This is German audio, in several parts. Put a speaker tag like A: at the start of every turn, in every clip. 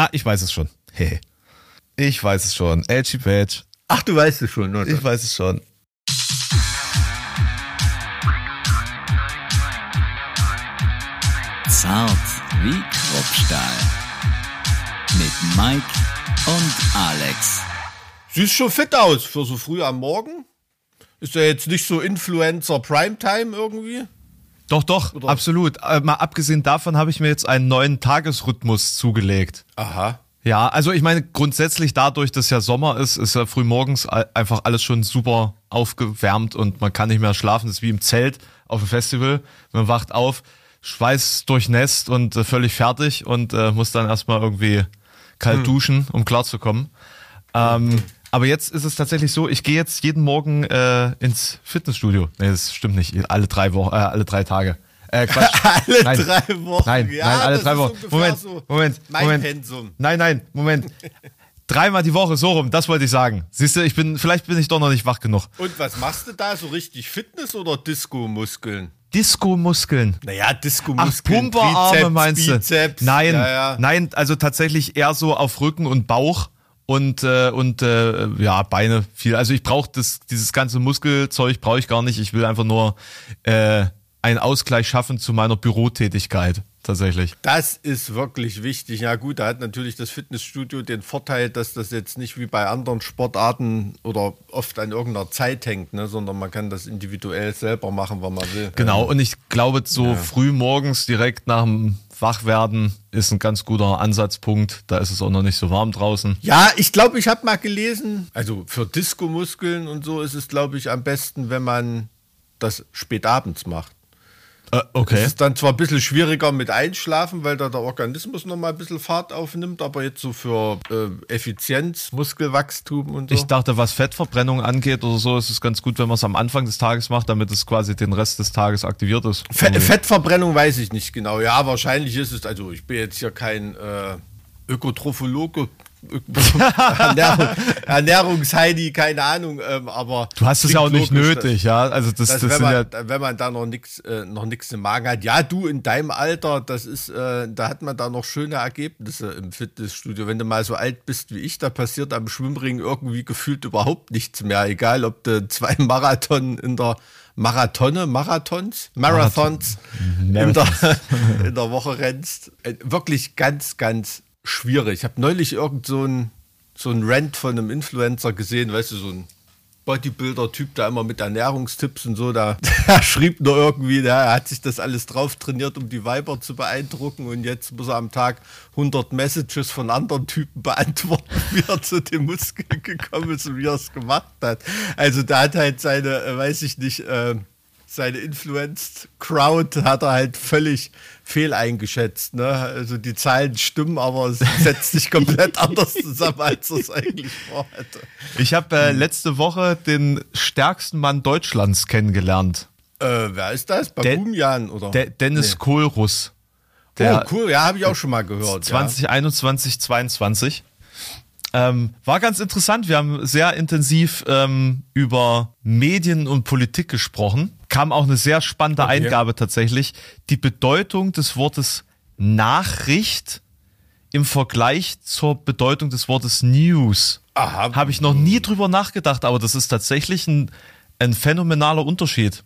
A: Ah, ich weiß es schon. Hey. Ich weiß es schon. Elchi Page.
B: Ach, du weißt es schon, oder?
A: Ich weiß es schon.
C: Zart wie Kruppstahl. Mit Mike und Alex.
B: Siehst schon fit aus für so früh am Morgen. Ist ja jetzt nicht so Influencer Primetime irgendwie.
A: Doch, doch,
B: Oder?
A: absolut. Äh, mal abgesehen davon habe ich mir jetzt einen neuen Tagesrhythmus zugelegt.
B: Aha.
A: Ja, also ich meine, grundsätzlich dadurch, dass ja Sommer ist, ist ja früh morgens a- einfach alles schon super aufgewärmt und man kann nicht mehr schlafen. Das ist wie im Zelt auf dem Festival. Man wacht auf, Schweiß durchnässt und äh, völlig fertig und äh, muss dann erstmal irgendwie kalt duschen, um klarzukommen. Ähm, aber jetzt ist es tatsächlich so, ich gehe jetzt jeden Morgen äh, ins Fitnessstudio. Nee, das stimmt nicht. Alle drei Wochen, äh, alle drei Tage. Äh, Quatsch.
B: Alle
A: Nein.
B: drei Wochen.
A: Nein,
B: ja,
A: nein, alle drei Wochen. Moment,
B: so
A: Moment,
B: mein
A: Moment.
B: Pensum.
A: Nein, nein, Moment. Dreimal die Woche, so rum, das wollte ich sagen. Siehst du, ich bin, vielleicht bin ich doch noch nicht wach genug.
B: Und was machst du da? So richtig Fitness oder Disco-Muskeln?
A: Disco-Muskeln.
B: Naja,
A: Ach,
B: Disco-Muskeln.
A: Pumperarme
B: Trizeps,
A: meinst du?
B: Bizeps.
A: Nein,
B: Ja, ja.
A: nein, also tatsächlich eher so auf Rücken und Bauch und äh, und äh, ja Beine viel. Also ich brauche das dieses ganze Muskelzeug brauche ich gar nicht. Ich will einfach nur äh, einen Ausgleich schaffen zu meiner Bürotätigkeit tatsächlich.
B: Das ist wirklich wichtig. Ja gut, da hat natürlich das Fitnessstudio den Vorteil, dass das jetzt nicht wie bei anderen Sportarten oder oft an irgendeiner Zeit hängt, ne, sondern man kann das individuell selber machen, wann man will.
A: Genau, und ich glaube, so früh morgens direkt nach dem Wachwerden ist ein ganz guter Ansatzpunkt. Da ist es auch noch nicht so warm draußen.
B: Ja, ich glaube, ich habe mal gelesen, also für Disco-Muskeln und so ist es, glaube ich, am besten, wenn man das spät abends macht.
A: Äh, okay.
B: Es ist dann zwar ein bisschen schwieriger mit Einschlafen, weil da der Organismus noch mal ein bisschen Fahrt aufnimmt, aber jetzt so für äh, Effizienz, Muskelwachstum und so.
A: Ich dachte, was Fettverbrennung angeht oder so, ist es ganz gut, wenn man es am Anfang des Tages macht, damit es quasi den Rest des Tages aktiviert ist.
B: Fe Fettverbrennung weiß ich nicht genau. Ja, wahrscheinlich ist es, also ich bin jetzt hier kein äh, Ökotrophologe, Ernährung, Ernährungsheidi, keine Ahnung, ähm, aber.
A: Du hast es ja auch nicht
B: logisch,
A: nötig, ja. Also das,
B: Dass,
A: das
B: dass wenn,
A: ja.
B: man, wenn man da noch nichts äh, noch nix im Magen hat, ja, du in deinem Alter, das ist, äh, da hat man da noch schöne Ergebnisse im Fitnessstudio. Wenn du mal so alt bist wie ich, da passiert am Schwimmring irgendwie gefühlt überhaupt nichts mehr. Egal, ob du zwei Marathon in der Marathone, Marathons, Marathons in der, in der Woche rennst. Äh, Wirklich ganz, ganz schwierig. Ich habe neulich irgend so ein, so ein Rant von einem Influencer gesehen, weißt du, so ein Bodybuilder-Typ, da immer mit Ernährungstipps und so, da, schrieb nur irgendwie, er hat sich das alles drauf trainiert, um die Weiber zu beeindrucken und jetzt muss er am Tag 100 Messages von anderen Typen beantworten, wie er zu dem Muskel gekommen ist und wie er es gemacht hat. Also da hat halt seine, äh, weiß ich nicht, äh, seine Influenced Crowd hat er halt völlig fehl eingeschätzt. Ne? Also die Zahlen stimmen, aber es setzt sich komplett anders zusammen, als er es eigentlich vorhatte.
A: Ich habe äh, letzte Woche den stärksten Mann Deutschlands kennengelernt.
B: Äh, wer ist das? Babumian oder?
A: De Dennis
B: Nee.
A: Kohlruss.
B: oh,
A: Der
B: cool, ja, habe ich auch schon mal gehört.
A: 2021, 22. Ähm, war ganz interessant. Wir haben sehr intensiv ähm, über Medien und Politik gesprochen. Kam auch eine sehr spannende
B: Okay.
A: Eingabe tatsächlich. Die Bedeutung des Wortes Nachricht im Vergleich zur Bedeutung des Wortes News. Habe ich noch nie drüber nachgedacht, aber das ist tatsächlich ein, ein phänomenaler Unterschied.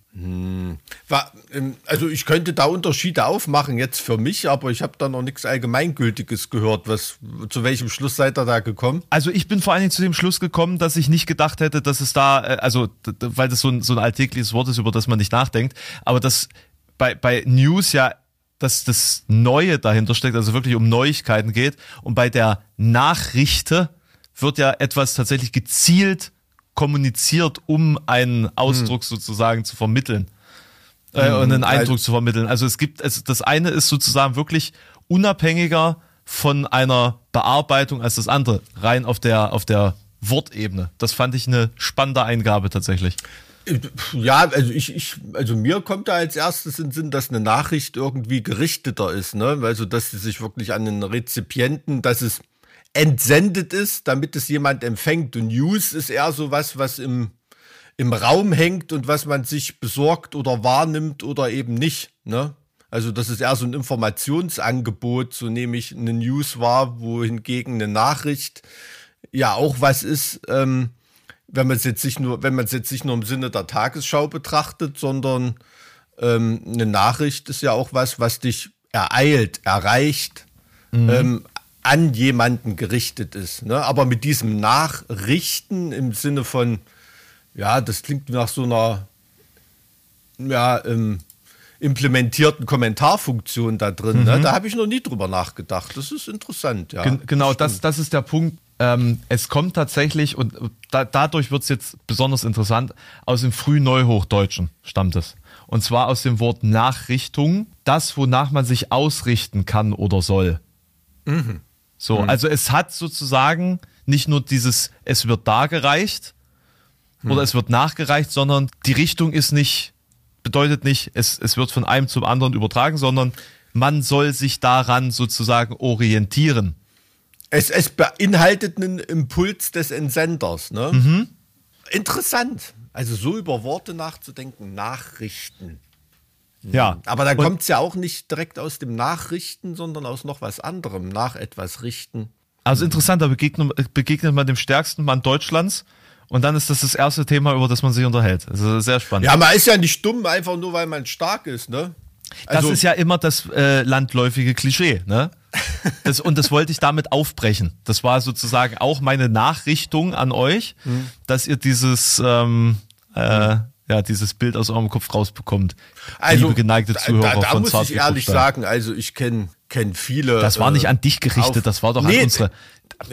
B: War, ähm, also ich könnte da Unterschiede aufmachen jetzt für mich, aber ich habe da noch nichts Allgemeingültiges gehört. Was, zu welchem Schluss seid ihr da gekommen?
A: Also ich bin vor allen Dingen zu dem Schluss gekommen, dass ich nicht gedacht hätte, dass es da, äh, also weil das so ein, so ein alltägliches Wort ist, über das man nicht nachdenkt, aber dass bei, bei News ja dass das Neue dahinter steckt, also wirklich um Neuigkeiten geht. Und bei der Nachrichte wird ja etwas tatsächlich gezielt kommuniziert, um einen Ausdruck sozusagen zu vermitteln äh, und einen Eindruck zu vermitteln. Also es gibt, also das eine ist sozusagen wirklich unabhängiger von einer Bearbeitung als das andere, rein auf der, auf der Wortebene. Das fand ich eine spannende Eingabe tatsächlich.
B: Ja, also ich, ich, also mir kommt da als erstes in den Sinn, dass eine Nachricht irgendwie gerichteter ist, ne? Also dass sie sich wirklich an den Rezipienten, dass es entsendet ist, damit es jemand empfängt. Und News ist eher so was, was im, im Raum hängt und was man sich besorgt oder wahrnimmt oder eben nicht, ne? Also das ist eher so ein Informationsangebot, so nehme ich eine News wahr, wohingegen eine Nachricht ja auch was ist, ähm, wenn man es jetzt nicht nur, wenn man es jetzt nicht nur im Sinne der Tagesschau betrachtet, sondern ähm, eine Nachricht ist ja auch was, was dich ereilt, erreicht, mhm. ähm, an jemanden gerichtet ist. Ne? Aber mit diesem Nachrichten im Sinne von, ja, das klingt nach so einer ja, ähm, implementierten Kommentarfunktion da drin. Ne? Mhm. Ne? Da habe ich noch nie drüber nachgedacht. Das ist interessant. Ja,
A: Gen genau, das, das ist der Punkt. Ähm, es kommt tatsächlich, und da, dadurch wird es jetzt besonders interessant, aus dem Frühneuhochdeutschen stammt es. Und zwar aus dem Wort Nachrichtung, das, wonach man sich ausrichten kann oder soll. Mhm. So, mhm. also es hat sozusagen nicht nur dieses, es wird dargereicht mhm. oder es wird nachgereicht, sondern die Richtung ist nicht, bedeutet nicht, es, es wird von einem zum anderen übertragen, sondern man soll sich daran sozusagen orientieren.
B: Es, es beinhaltet einen Impuls des Entsenders. Ne? Mhm. Interessant. Also so über Worte nachzudenken, Nachrichten.
A: Ja.
B: Aber da kommt es ja auch nicht direkt aus dem Nachrichten, sondern aus noch was anderem, nach etwas richten.
A: Also interessant, da begegnet, begegnet man dem stärksten Mann Deutschlands und dann ist das das erste Thema, über das man sich unterhält. Also sehr spannend.
B: Ja, man ist ja nicht dumm, einfach nur weil man stark ist, ne?
A: Also, das ist ja immer das äh, landläufige Klischee, ne? Das, und das wollte ich damit aufbrechen. Das war sozusagen auch meine Nachrichtung an euch, mhm. dass ihr dieses ähm, äh, ja, dieses Bild aus eurem Kopf rausbekommt.
B: Also, liebe geneigte Zuhörer da, da, da muss ich ehrlich sagen, also ich kenne kenn viele.
A: Das war nicht an dich gerichtet, auf, das war doch nee, an unsere.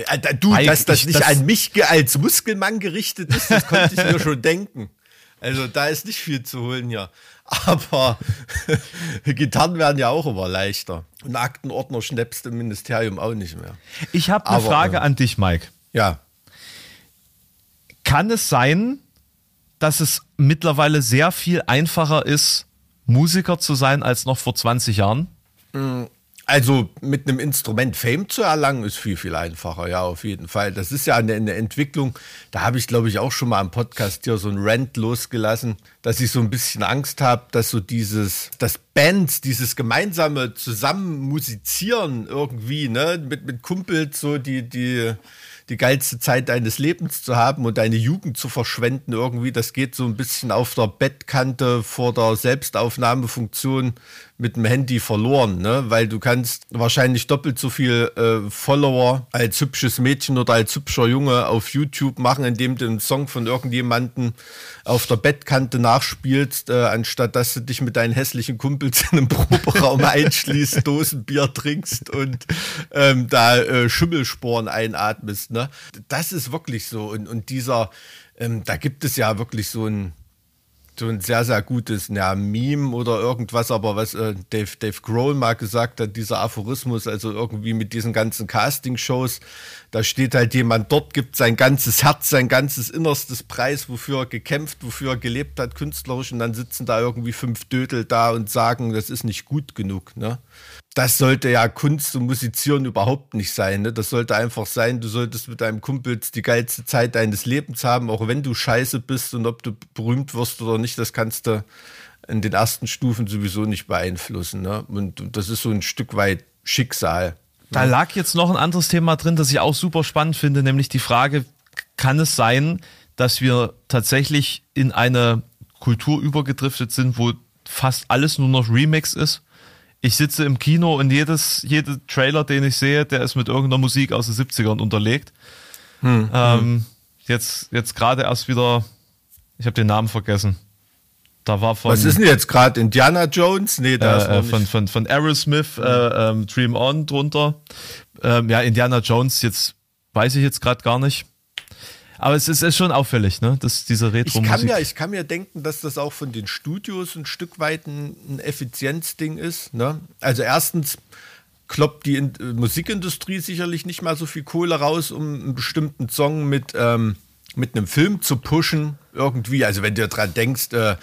B: Äh, du, dass das ich, nicht das an mich als Muskelmann gerichtet ist, das konnte ich mir schon denken. Also da ist nicht viel zu holen hier. Aber Gitarren werden ja auch immer leichter. Und Aktenordner schnappst im Ministerium auch nicht mehr.
A: Ich habe eine Frage äh, an dich, Mike.
B: Ja.
A: Kann es sein, dass es mittlerweile sehr viel einfacher ist, Musiker zu sein als noch vor 20 Jahren?
B: Mm, also mit einem Instrument Fame zu erlangen, ist viel, viel einfacher, ja, auf jeden Fall. Das ist ja eine, eine Entwicklung, da habe ich, glaube ich, auch schon mal im Podcast hier so ein Rant losgelassen, dass ich so ein bisschen Angst habe, dass so dieses, das Bands, dieses gemeinsame Zusammen musizieren irgendwie, ne, mit, mit Kumpels, so die, die, die geilste Zeit deines Lebens zu haben und deine Jugend zu verschwenden irgendwie. Das geht so ein bisschen auf der Bettkante vor der Selbstaufnahmefunktion mit dem Handy verloren, ne? weil du kannst wahrscheinlich doppelt so viel äh, Follower als hübsches Mädchen oder als hübscher Junge auf YouTube machen, indem du einen Song von irgendjemandem auf der Bettkante nachspielst, äh, anstatt dass du dich mit deinen hässlichen Kumpels in einem Proberaum einschließt, Dosenbier trinkst und ähm, da äh, Schimmelsporen einatmest. Ne? Das ist wirklich so. Und, und dieser, ähm, da gibt es ja wirklich so ein so ein sehr, sehr gutes ja, Meme oder irgendwas, aber was äh, Dave, Dave Grohl mal gesagt hat, dieser Aphorismus, also irgendwie mit diesen ganzen Casting-Shows, da steht halt jemand dort, gibt sein ganzes Herz, sein ganzes innerstes Preis, wofür er gekämpft, wofür er gelebt hat, künstlerisch, und dann sitzen da irgendwie fünf Dödel da und sagen, das ist nicht gut genug. Ne? Das sollte ja Kunst und Musizieren überhaupt nicht sein. Ne? Das sollte einfach sein, du solltest mit deinem Kumpel die geilste Zeit deines Lebens haben, auch wenn du scheiße bist und ob du berühmt wirst oder nicht, das kannst du in den ersten Stufen sowieso nicht beeinflussen. Ne? Und das ist so ein Stück weit Schicksal.
A: Da lag jetzt noch ein anderes Thema drin, das ich auch super spannend finde, nämlich die Frage, kann es sein, dass wir tatsächlich in eine Kultur übergedriftet sind, wo fast alles nur noch Remix ist? Ich sitze im Kino und jedes, jeder Trailer, den ich sehe, der ist mit irgendeiner Musik aus den 70ern unterlegt. Hm, ähm, hm. Jetzt, jetzt gerade erst wieder, ich habe den Namen vergessen. Da war von.
B: Was ist denn jetzt gerade? Indiana Jones? Nee, da
A: äh, ist von, von, von Aerosmith, hm. äh, ähm, Dream On drunter. Ähm, ja, Indiana Jones, jetzt weiß ich jetzt gerade gar nicht. Aber es ist, ist schon auffällig, ne? Dass diese retro
B: ich kann, mir, ich kann mir denken, dass das auch von den Studios ein Stück weit ein, ein Effizienzding ist. Ne? Also erstens kloppt die In Musikindustrie sicherlich nicht mal so viel Kohle raus, um einen bestimmten Song mit, ähm, mit einem Film zu pushen. Irgendwie. Also wenn du dran denkst, äh,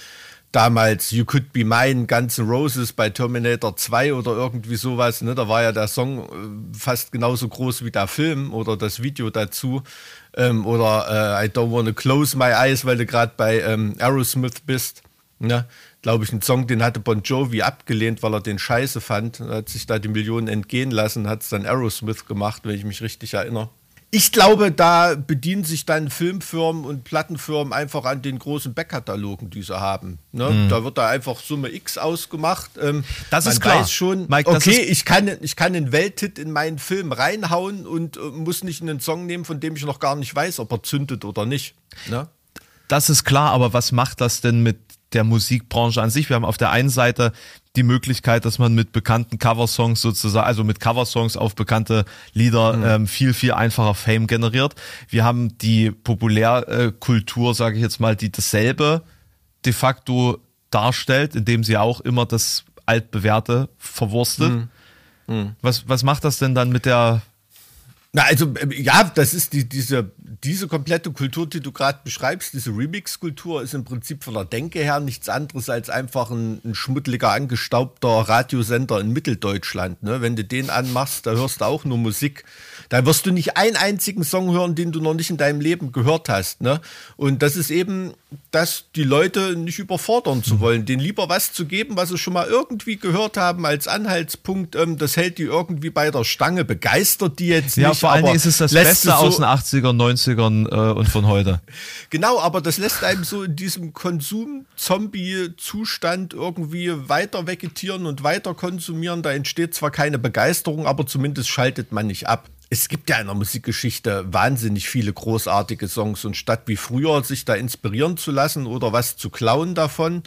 B: damals You Could Be Mine, Guns N' Roses bei Terminator 2 oder irgendwie sowas. Ne? Da war ja der Song äh, fast genauso groß wie der Film oder das Video dazu. Ähm, oder äh, I Don't Wanna Close My Eyes, weil du gerade bei ähm, Aerosmith bist. Ne? Glaube ich, ein Song, den hatte Bon Jovi abgelehnt, weil er den scheiße fand. Er hat sich da die Millionen entgehen lassen, hat es dann Aerosmith gemacht, wenn ich mich richtig erinnere. Ich glaube, da bedienen sich dann Filmfirmen und Plattenfirmen einfach an den großen Backkatalogen, die sie haben. Ne? Mhm. Da wird da einfach Summe X ausgemacht. Ähm,
A: das ist klar.
B: Schon, Mike, okay, ich kann, ich kann einen Welthit in meinen Film reinhauen und äh, muss nicht einen Song nehmen, von dem ich noch gar nicht weiß, ob er zündet oder nicht. Ne?
A: Das ist klar, aber was macht das denn mit der Musikbranche an sich. Wir haben auf der einen Seite die Möglichkeit, dass man mit bekannten Coversongs sozusagen, also mit Coversongs auf bekannte Lieder mhm. ähm, viel, viel einfacher Fame generiert. Wir haben die Populärkultur, sage ich jetzt mal, die dasselbe de facto darstellt, indem sie auch immer das altbewährte verwurstet. Mhm. Mhm. Was, was macht das denn dann mit der
B: na, also äh, ja, das ist die, diese, diese komplette Kultur, die du gerade beschreibst, diese Remix-Kultur ist im Prinzip von der Denke her nichts anderes als einfach ein, ein schmuddeliger, angestaubter Radiosender in Mitteldeutschland. Ne? Wenn du den anmachst, da hörst du auch nur Musik. Da wirst du nicht einen einzigen Song hören, den du noch nicht in deinem Leben gehört hast. Ne? Und das ist eben, dass die Leute nicht überfordern zu mhm. wollen, denen lieber was zu geben, was sie schon mal irgendwie gehört haben als Anhaltspunkt. Ähm, das hält die irgendwie bei der Stange, begeistert die jetzt
A: ja, nicht. Vor allem ist es das Beste so aus den 80ern, 90ern äh, und von heute.
B: Genau, aber das lässt einem so in diesem Konsum-Zombie-Zustand irgendwie weiter vegetieren und weiter konsumieren. Da entsteht zwar keine Begeisterung, aber zumindest schaltet man nicht ab es gibt ja in der Musikgeschichte wahnsinnig viele großartige Songs und statt wie früher sich da inspirieren zu lassen oder was zu klauen davon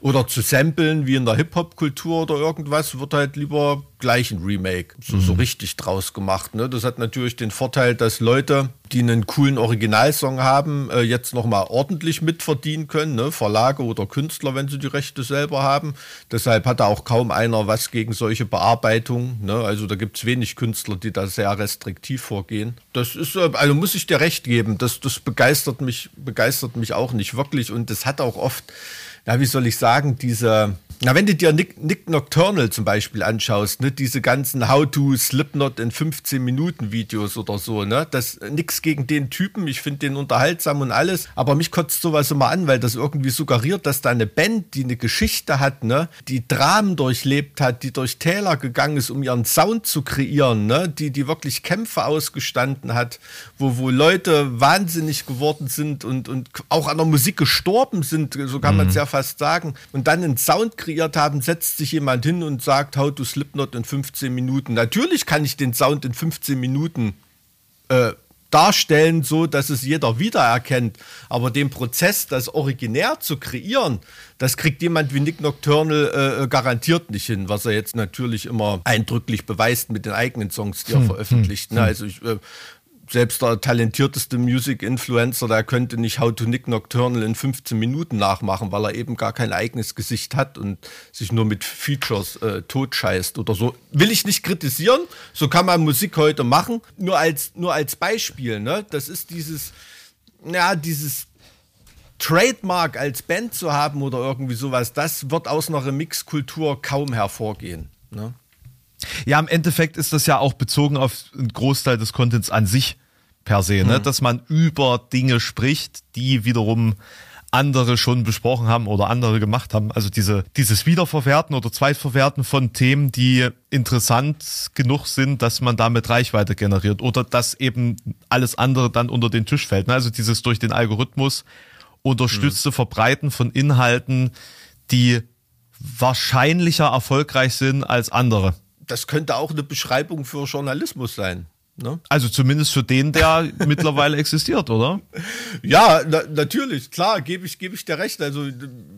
B: oder zu samplen wie in der Hip-Hop-Kultur oder irgendwas, wird halt lieber gleich ein Remake so, mhm. so richtig draus gemacht. Ne? Das hat natürlich den Vorteil, dass Leute, die einen coolen Originalsong haben, äh, jetzt nochmal ordentlich mitverdienen können. Ne? Verlage oder Künstler, wenn sie die Rechte selber haben. Deshalb hat da auch kaum einer was gegen solche Bearbeitungen. Ne? Also da gibt es wenig Künstler, die da sehr restriktiv vorgehen. Das ist, äh, also muss ich dir recht geben, das, das begeistert mich, begeistert mich auch nicht wirklich. Und das hat auch oft, ja, wie soll ich sagen, diese na, wenn du dir Nick, Nick Nocturnal zum Beispiel anschaust, ne, diese ganzen How-to Slipknot in 15 Minuten Videos oder so, ne, das nix gegen den Typen, ich finde den unterhaltsam und alles, aber mich kotzt sowas immer an, weil das irgendwie suggeriert, dass da eine Band, die eine Geschichte hat, ne, die Dramen durchlebt hat, die durch Täler gegangen ist, um ihren Sound zu kreieren, ne, die die wirklich Kämpfe ausgestanden hat, wo wo Leute wahnsinnig geworden sind und und auch an der Musik gestorben sind, so kann mhm. man es ja fast sagen, und dann einen Sound kreiert haben, setzt sich jemand hin und sagt, how to Slipknot in 15 Minuten. Natürlich kann ich den Sound in 15 Minuten äh, darstellen, so dass es jeder wiedererkennt. Aber den Prozess, das originär zu kreieren, das kriegt jemand wie Nick Nocturnal äh, äh garantiert nicht hin, was er jetzt natürlich immer eindrücklich beweist mit den eigenen Songs, die er hm, veröffentlicht. Hm, ne? Also ich äh, selbst der talentierteste Music-Influencer, der könnte nicht How to Nick Nocturnal in 15 Minuten nachmachen, weil er eben gar kein eigenes Gesicht hat und sich nur mit Features äh, totscheißt oder so. Will ich nicht kritisieren, so kann man Musik heute machen. Nur als, nur als Beispiel, ne? Das ist dieses, ja, dieses Trademark als Band zu haben oder irgendwie sowas, das wird aus einer Remix-Kultur kaum hervorgehen. Ne?
A: Ja, im Endeffekt ist das ja auch bezogen auf einen Großteil des Contents an sich per se, ne? Mhm. dass man über Dinge spricht, die wiederum andere schon besprochen haben oder andere gemacht haben. Also diese, dieses Wiederverwerten oder Zweitverwerten von Themen, die interessant genug sind, dass man damit Reichweite generiert oder dass eben alles andere dann unter den Tisch fällt. Ne? Also dieses durch den Algorithmus unterstützte mhm. Verbreiten von Inhalten, die wahrscheinlicher erfolgreich sind als andere
B: das könnte auch eine Beschreibung für Journalismus sein.
A: Ne? Also zumindest für den, der mittlerweile existiert, oder?
B: Ja, na, natürlich, klar, gebe ich, geb ich dir recht. Also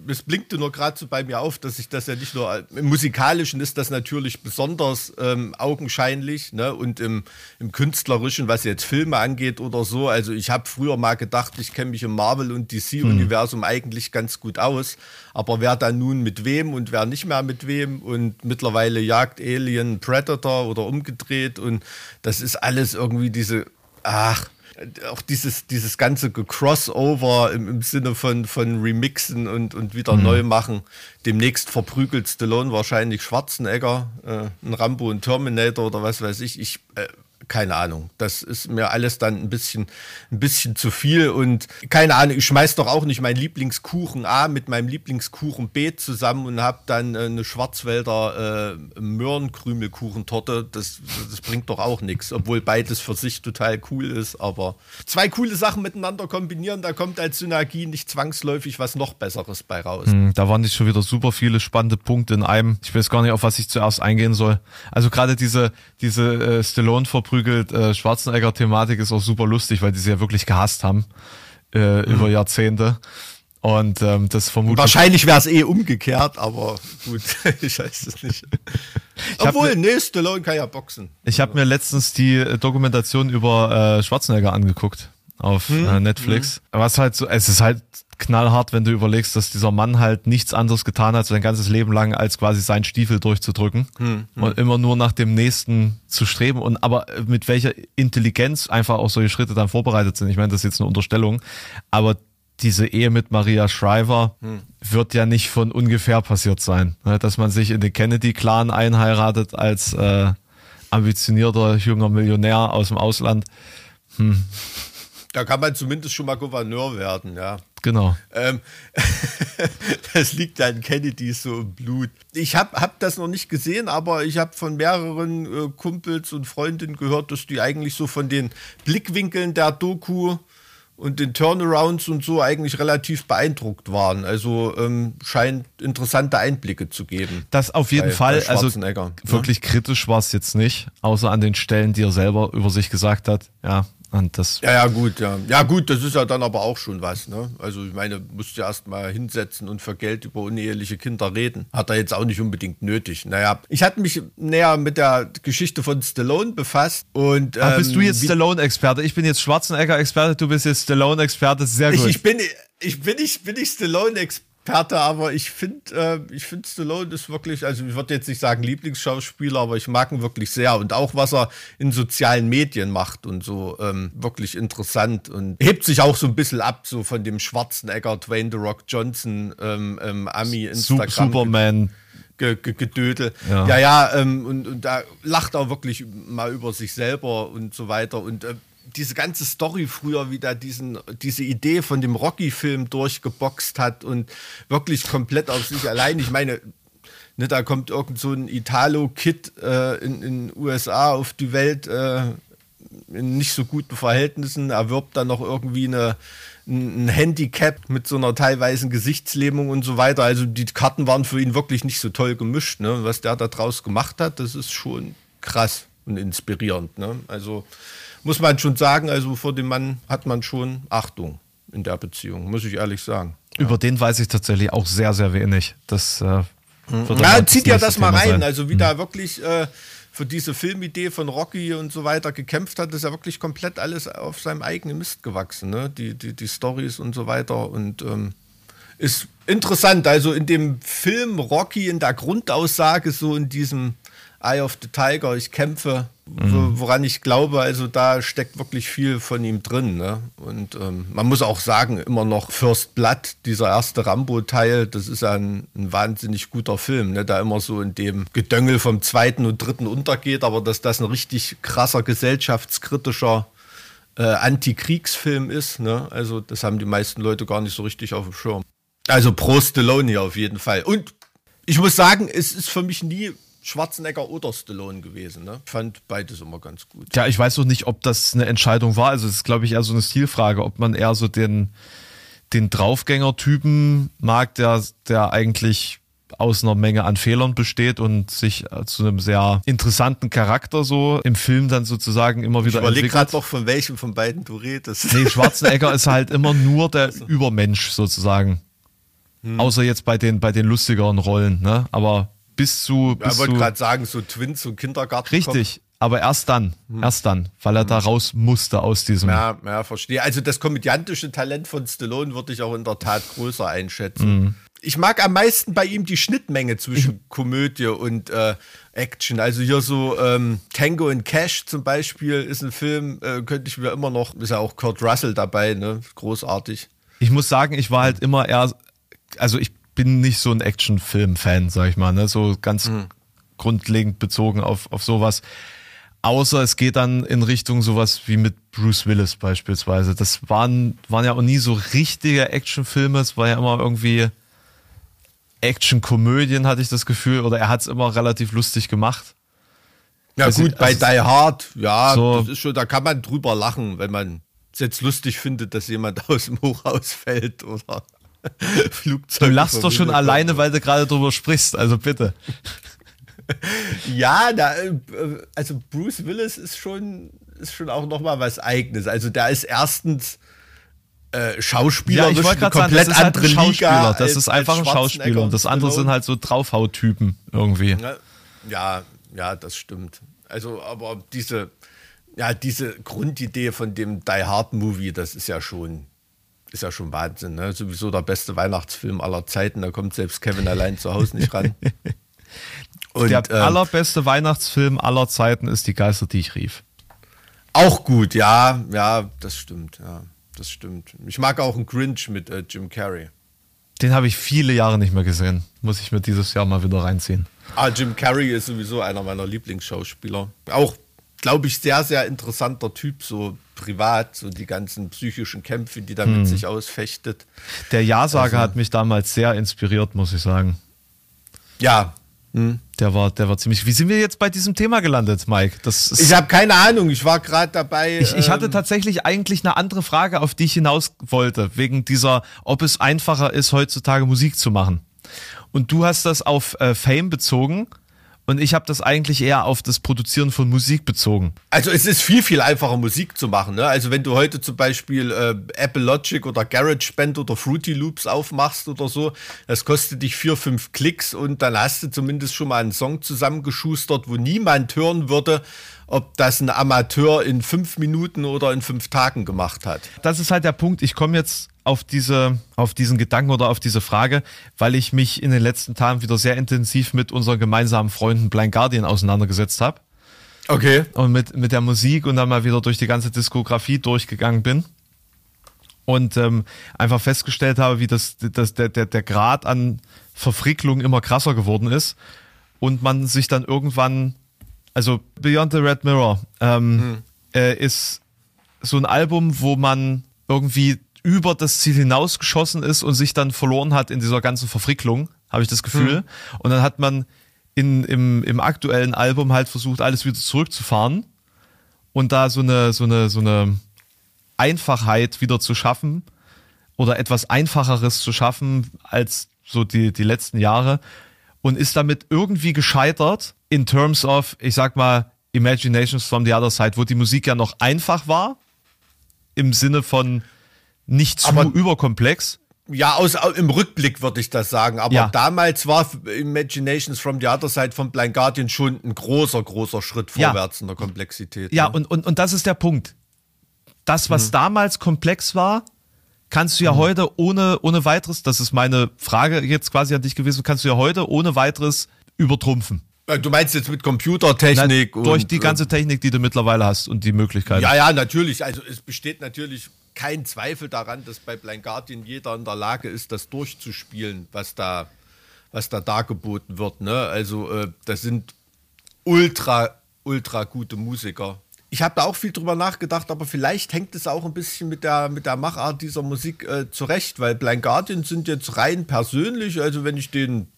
B: es blinkte nur gerade so bei mir auf, dass ich das ja nicht nur im musikalischen ist das natürlich besonders ähm, augenscheinlich ne? und im, im künstlerischen, was jetzt Filme angeht oder so. Also ich habe früher mal gedacht, ich kenne mich im Marvel und DC-Universum hm. eigentlich ganz gut aus, aber wer dann nun mit wem und wer nicht mehr mit wem und mittlerweile jagt Alien Predator oder umgedreht und das ist alles irgendwie diese, ach, auch dieses, dieses ganze Crossover im, im Sinne von, von Remixen und, und wieder mhm. neu machen. Demnächst verprügelt Stallone wahrscheinlich Schwarzenegger, äh, ein Rambo und Terminator oder was weiß ich. Ich äh, keine Ahnung. Das ist mir alles dann ein bisschen, ein bisschen zu viel und keine Ahnung, ich schmeiß doch auch nicht meinen Lieblingskuchen A mit meinem Lieblingskuchen B zusammen und habe dann äh, eine Schwarzwälder äh, Möhrenkrümelkuchentorte. Das, das bringt doch auch nichts, obwohl beides für sich total cool ist. Aber zwei coole Sachen miteinander kombinieren, da kommt als Synergie nicht zwangsläufig was noch Besseres bei raus.
A: Hm, Da waren nicht schon wieder super viele spannende Punkte in einem. Ich weiß gar nicht, auf was ich zuerst eingehen soll. Also gerade diese, diese äh, Stallone verprügelt äh, Schwarzenegger-Thematik ist auch super lustig, weil die sie ja wirklich gehasst haben äh, über Jahrzehnte. Und ähm, das vermutlich.
B: Wahrscheinlich wäre es eh umgekehrt, aber gut, ich weiß es nicht. Obwohl,
A: mir-
B: nee, Stallone kann ja boxen.
A: Ich habe mir letztens die äh, Dokumentation über äh, Schwarzenegger angeguckt auf äh, Netflix. Was halt so, es ist halt knallhart, wenn du überlegst, dass dieser Mann halt nichts anderes getan hat sein ganzes Leben lang, als quasi seinen Stiefel durchzudrücken und immer nur nach dem nächsten zu streben und aber mit welcher Intelligenz einfach auch solche Schritte dann vorbereitet sind. Ich meine, das ist jetzt eine Unterstellung, aber diese Ehe mit Maria Shriver wird ja nicht von ungefähr passiert sein, ne? dass man sich in den Kennedy-Clan einheiratet als äh, ambitionierter junger Millionär aus dem Ausland.
B: Da kann man zumindest schon mal Gouverneur werden, ja.
A: Genau.
B: Ähm, das liegt an Kennedy so im Blut. Ich habe hab das noch nicht gesehen, aber ich habe von mehreren äh, Kumpels und Freundinnen gehört, dass die eigentlich so von den Blickwinkeln der Doku und den Turnarounds und so eigentlich relativ beeindruckt waren. Also ähm, scheint interessante Einblicke zu geben.
A: Das auf jeden
B: Bei-
A: Fall,
B: bei
A: also
B: ne?
A: wirklich kritisch war es jetzt nicht, außer an den Stellen, die er selber über sich gesagt hat. Ja, und das
B: Ja, ja, gut, ja. Ja, gut, das ist ja dann aber auch schon was, ne? Also, ich meine, musst du erst mal hinsetzen und für Geld über uneheliche Kinder reden. Hat er jetzt auch nicht unbedingt nötig. Naja, ich hatte mich näher mit der Geschichte von Stallone befasst und.
A: Ah, bist du
B: ähm,
A: jetzt Stallone-Experte? Ich bin jetzt Schwarzenegger-Experte, du bist jetzt Stallone-Experte. Sehr
B: Ich,
A: gut.
B: ich bin, ich bin nicht, bin nicht Stallone-Experte, aber ich finde, äh, ich finde Stallone ist wirklich, also ich würde jetzt nicht sagen Lieblingsschauspieler, aber ich mag ihn wirklich sehr und auch was er in sozialen Medien macht und so ähm, wirklich interessant und hebt sich auch so ein bisschen ab so von dem Schwarzenegger, Dwayne The Rock Johnson, ähm, ähm, Ami Instagram
A: Superman.
B: Ge Ge Gedödel.
A: Ja.
B: Ja, ja, ähm, und, und da lacht er wirklich mal über sich selber und so weiter. Und äh, diese ganze Story früher, wie da diesen, diese Idee von dem Rocky-Film durchgeboxt hat und wirklich komplett auf sich allein. Ich meine, ne, da kommt irgend so ein Italo-Kid äh, in den USA auf die Welt äh, in nicht so guten Verhältnissen, erwirbt dann noch irgendwie eine, ein ein Handicap mit so einer teilweisen Gesichtslähmung und so weiter. Also die Karten waren für ihn wirklich nicht so toll gemischt. Ne? Was der da draus gemacht hat, das ist schon krass und inspirierend. Ne? Also muss man schon sagen, also vor dem Mann hat man schon Achtung in der Beziehung, muss ich ehrlich sagen.
A: Über den weiß ich tatsächlich auch sehr, sehr wenig. Das äh,
B: Ja,
A: halt
B: zieht ja das mal
A: Thema
B: rein.
A: sein.
B: Also wie da wirklich äh, für diese Filmidee von Rocky und so weiter gekämpft hat, ist ja wirklich komplett alles auf seinem eigenen Mist gewachsen. Ne? Die, die, die Stories und so weiter. Und ähm, ist interessant. Also in dem Film Rocky, in der Grundaussage, so in diesem Eye of the Tiger, ich kämpfe, wo, woran ich glaube, also da steckt wirklich viel von ihm drin. Ne? Und ähm, man muss auch sagen, immer noch First Blood, dieser erste Rambo-Teil, das ist ja ein, ein wahnsinnig guter Film, ne? der immer so in dem Gedöngel vom zweiten und dritten untergeht, aber dass das ein richtig krasser gesellschaftskritischer äh, Antikriegsfilm ist. Ne? Also das haben die meisten Leute gar nicht so richtig auf dem Schirm. Also pro Stallone hier auf jeden Fall. Und ich muss sagen, es ist für mich nie Schwarzenegger oder Stallone gewesen. Ne? Ich fand beides immer ganz gut.
A: Tja, ich weiß noch nicht, ob das eine Entscheidung war. Also es ist, glaube ich, eher so eine Stilfrage, ob man eher so den, den Draufgänger-Typen mag, der, der eigentlich aus einer Menge an Fehlern besteht und sich äh, zu einem sehr interessanten Charakter so im Film dann sozusagen immer
B: Ich
A: wieder
B: überlege
A: entwickelt.
B: gerade noch, von welchem von beiden du redest.
A: Nee, Schwarzenegger ist halt immer nur der Übermensch sozusagen.
B: Hm.
A: Außer jetzt bei den, bei den lustigeren Rollen, ne? Aber bis zu, bis
B: ich wollte gerade sagen, so Twins und Kindergarten.
A: richtig. Aber erst dann, erst dann, weil er da raus musste aus diesem.
B: Hm. Ja, ja, verstehe. Also das komödiantische Talent von Stallone würde ich auch in der Tat größer einschätzen.
A: Mhm.
B: Ich mag am meisten bei ihm die Schnittmenge zwischen Komödie und äh, Action. Also hier so ähm, Tango and Cash zum Beispiel ist ein Film, äh, könnte ich mir immer noch, ist ja auch Kurt Russell dabei, ne? Großartig.
A: Ich muss sagen, ich war halt immer eher, also ich bin nicht so ein Actionfilm-Fan, sag ich mal, ne? So ganz grundlegend bezogen auf, auf sowas. Außer es geht dann in Richtung sowas wie mit Bruce Willis beispielsweise. Das waren, waren ja auch nie so richtige Actionfilme. Es war ja immer irgendwie Actionkomödien, hatte ich das Gefühl. Oder er hat es immer relativ lustig gemacht.
B: Ja
A: Also-
B: gut, bei
A: also-
B: Die Hard, ja,
A: So-
B: das ist schon, da kann man drüber lachen, wenn man es jetzt lustig findet, dass jemand aus dem Hochhaus fällt oder Flugzeug.
A: Du lachst doch schon
B: verwindet
A: alleine, weil du gerade drüber sprichst. Also bitte.
B: Ja, da, äh, also Bruce Willis ist schon, ist schon auch nochmal was Eigenes. Also der ist erstens äh, Schauspieler,
A: Ja, ich wollte gerade sagen, das ist halt ein Schauspieler. Das ist einfach ein Schauspieler. Und das andere sind halt so Draufhauttypen irgendwie.
B: Ne? Ja, ja, das stimmt. Also, aber diese, ja, diese Grundidee von dem Die Hard Movie, das ist ja schon, ist ja schon Wahnsinn. Ne? Sowieso der beste Weihnachtsfilm aller Zeiten. Da kommt selbst Kevin allein zu Hause nicht ran. Und
A: Der
B: ähm,
A: allerbeste Weihnachtsfilm aller Zeiten ist Die Geister, die ich rief.
B: auch gut, ja, ja, das stimmt, ja, das stimmt. Ich mag auch einen Grinch mit äh, Jim Carrey.
A: Den habe ich viele Jahre nicht mehr gesehen. Muss ich mir dieses Jahr mal wieder reinziehen.
B: Ah, Jim Carrey ist sowieso einer meiner Lieblingsschauspieler. Auch, glaube ich, sehr, sehr interessanter Typ, so privat, so die ganzen psychischen Kämpfe, die da mit sich ausfechtet.
A: Der Ja-Sager
B: Also-
A: hat mich damals sehr inspiriert, muss ich sagen.
B: Ja. Hm.
A: Der war, der war ziemlich. Wie sind wir jetzt bei diesem Thema gelandet, Mike? Das
B: Ich habe keine Ahnung, ich war gerade dabei.
A: ich, ich hatte
B: ähm,
A: tatsächlich eigentlich eine andere Frage, auf die ich hinaus wollte, wegen dieser, ob es einfacher ist, heutzutage Musik zu machen. Und du hast das auf äh, Fame bezogen und ich habe das eigentlich eher auf das Produzieren von Musik bezogen.
B: Also es ist viel, viel einfacher Musik zu machen. Ne? Also wenn du heute zum Beispiel äh, Apple Logic oder GarageBand oder Fruity Loops aufmachst oder so, das kostet dich vier, fünf Klicks und dann hast du zumindest schon mal einen Song zusammengeschustert, wo niemand hören würde, ob das ein Amateur in fünf Minuten oder in fünf Tagen gemacht hat.
A: das ist halt der Punkt. Ich komme jetzt auf diese, auf diesen Gedanken oder auf diese Frage, weil ich mich in den letzten Tagen wieder sehr intensiv mit unseren gemeinsamen Freunden Blind Guardian auseinandergesetzt habe
B: Okay.
A: und mit, mit der Musik und dann mal wieder durch die ganze Diskografie durchgegangen bin und ähm, einfach festgestellt habe, wie das, das der, der, der Grad an Verfricklung immer krasser geworden ist und man sich dann irgendwann, also Beyond the Red Mirror ähm, äh, ist so ein Album, wo man irgendwie über das Ziel hinausgeschossen ist und sich dann verloren hat in dieser ganzen Verfricklung, habe ich das Gefühl. Und dann hat man in, im, im aktuellen Album halt versucht, alles wieder zurückzufahren und da so eine, so eine, so eine Einfachheit wieder zu schaffen oder etwas Einfacheres zu schaffen als so die, die letzten Jahre und ist damit irgendwie gescheitert in terms of, ich sag mal, Imaginations from the Other Side, wo die Musik ja noch einfach war, im Sinne von nicht zu
B: Aber-
A: überkomplex.
B: Ja, aus, au- im Rückblick würde ich das sagen. Aber
A: Ja.
B: damals war Imaginations from the Other Side von Blind Guardian schon ein großer, großer Schritt
A: Ja.
B: vorwärts in der Komplexität.
A: Ja,
B: ne?
A: und, und, und das ist der Punkt. Das, was damals komplex war, kannst du ja heute ohne, ohne weiteres, das ist meine Frage jetzt quasi an dich gewesen, kannst du ja heute ohne weiteres übertrumpfen.
B: Äh, Du meinst jetzt mit Computertechnik
A: Na, durch
B: und,
A: die ganze Technik, die du mittlerweile hast und die Möglichkeiten.
B: Ja, ja, natürlich. Also es besteht natürlich kein Zweifel daran, dass bei Blind Guardian jeder in der Lage ist, das durchzuspielen, was da, was da dargeboten wird. Ne? Also äh, das sind ultra, ultra gute Musiker. Ich habe da auch viel drüber nachgedacht, aber vielleicht hängt es auch ein bisschen mit der, mit der Machart dieser Musik äh, zurecht, weil Blind Guardian sind jetzt rein persönlich, also wenn ich den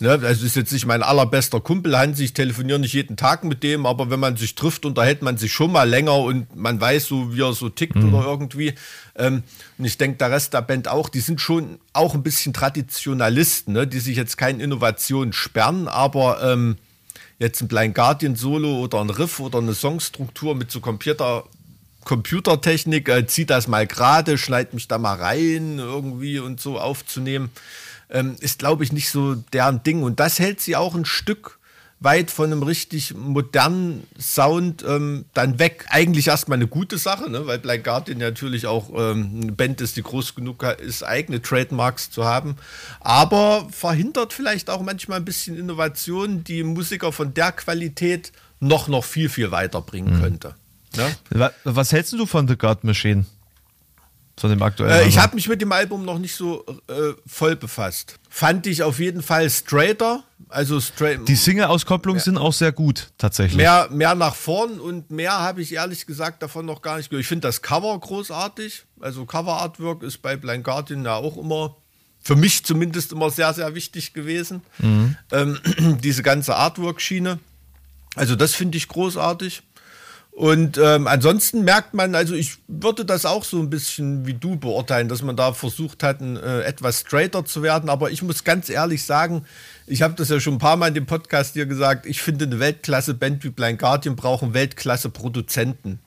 B: Ne, das ist jetzt nicht mein allerbester Kumpel Hansi, ich telefoniere nicht jeden Tag mit dem, aber wenn man sich trifft, unterhält man sich schon mal länger und man weiß so, wie er so tickt oder irgendwie. Ähm, und ich denke, der Rest der Band auch, die sind schon auch ein bisschen Traditionalisten, ne, die sich jetzt keine Innovation sperren, aber ähm, jetzt ein Blind Guardian Solo oder ein Riff oder eine Songstruktur mit so Computer, Computertechnik, äh, zieht das mal gerade, schneid mich da mal rein irgendwie und so aufzunehmen, ähm, ist, glaube ich, nicht so deren Ding. Und das hält sie auch ein Stück weit von einem richtig modernen Sound ähm, dann weg. Eigentlich erstmal eine gute Sache, ne? weil Blind Guardian natürlich auch ähm, eine Band ist, die groß genug ist, eigene Trademarks zu haben. Aber verhindert vielleicht auch manchmal ein bisschen Innovation, die Musiker von der Qualität noch, noch viel, viel weiterbringen könnte. Ne?
A: Wa- Was hältst du von The God Machine? Von dem aktuellen.
B: Äh, ich habe mich mit dem Album noch nicht so äh, voll befasst. Fand ich auf jeden Fall straighter, also straight,
A: Die Single-Auskopplungen sind auch sehr gut, tatsächlich.
B: mehr, mehr nach vorn und mehr habe ich ehrlich gesagt davon noch gar nicht gehört. Ich finde das Cover großartig. Also Cover-Artwork ist bei Blind Guardian ja auch immer, für mich zumindest immer sehr, sehr wichtig gewesen. Ähm, diese ganze Artwork-Schiene. Also das finde ich großartig. Und ähm, ansonsten merkt man, also ich würde das auch so ein bisschen wie du beurteilen, dass man da versucht hat, ein, äh, etwas straighter zu werden. Aber ich muss ganz ehrlich sagen, ich habe das ja schon ein paar Mal in dem Podcast hier gesagt, ich finde eine Weltklasse-Band wie Blind Guardian brauchen Weltklasse-Produzenten.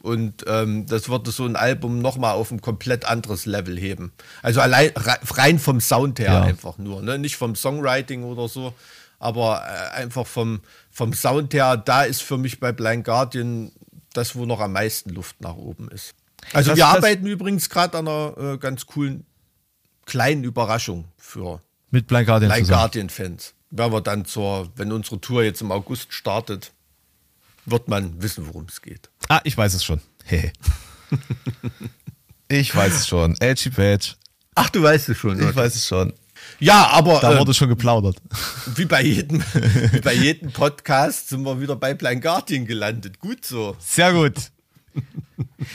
B: Und ähm, das würde so ein Album nochmal auf ein komplett anderes Level heben. Also allein re- rein vom Sound her
A: Ja.
B: einfach nur, ne? nicht vom Songwriting oder so, aber äh, einfach vom, vom Sound her, da ist für mich bei Blind Guardian das, wo noch am meisten Luft nach oben ist. Also
A: Das-
B: wir
A: das-
B: arbeiten übrigens gerade an einer äh, ganz coolen kleinen Überraschung für
A: Mit Blind Guardian
B: Blind
A: zusammen.
B: Guardian-Fans. Werden wir dann zur, wenn unsere Tour jetzt im August startet, wird man wissen, worum es geht.
A: Ah, ich weiß es schon. Hey. ich weiß es schon. Edgy Badge.
B: Ach, du weißt es schon.
A: Ich weiß es schon.
B: Ja, aber
A: Da
B: äh,
A: wurde schon geplaudert.
B: wie, bei jedem, wie bei jedem Podcast sind wir wieder bei Blind Guardian gelandet. Gut so.
A: Sehr gut.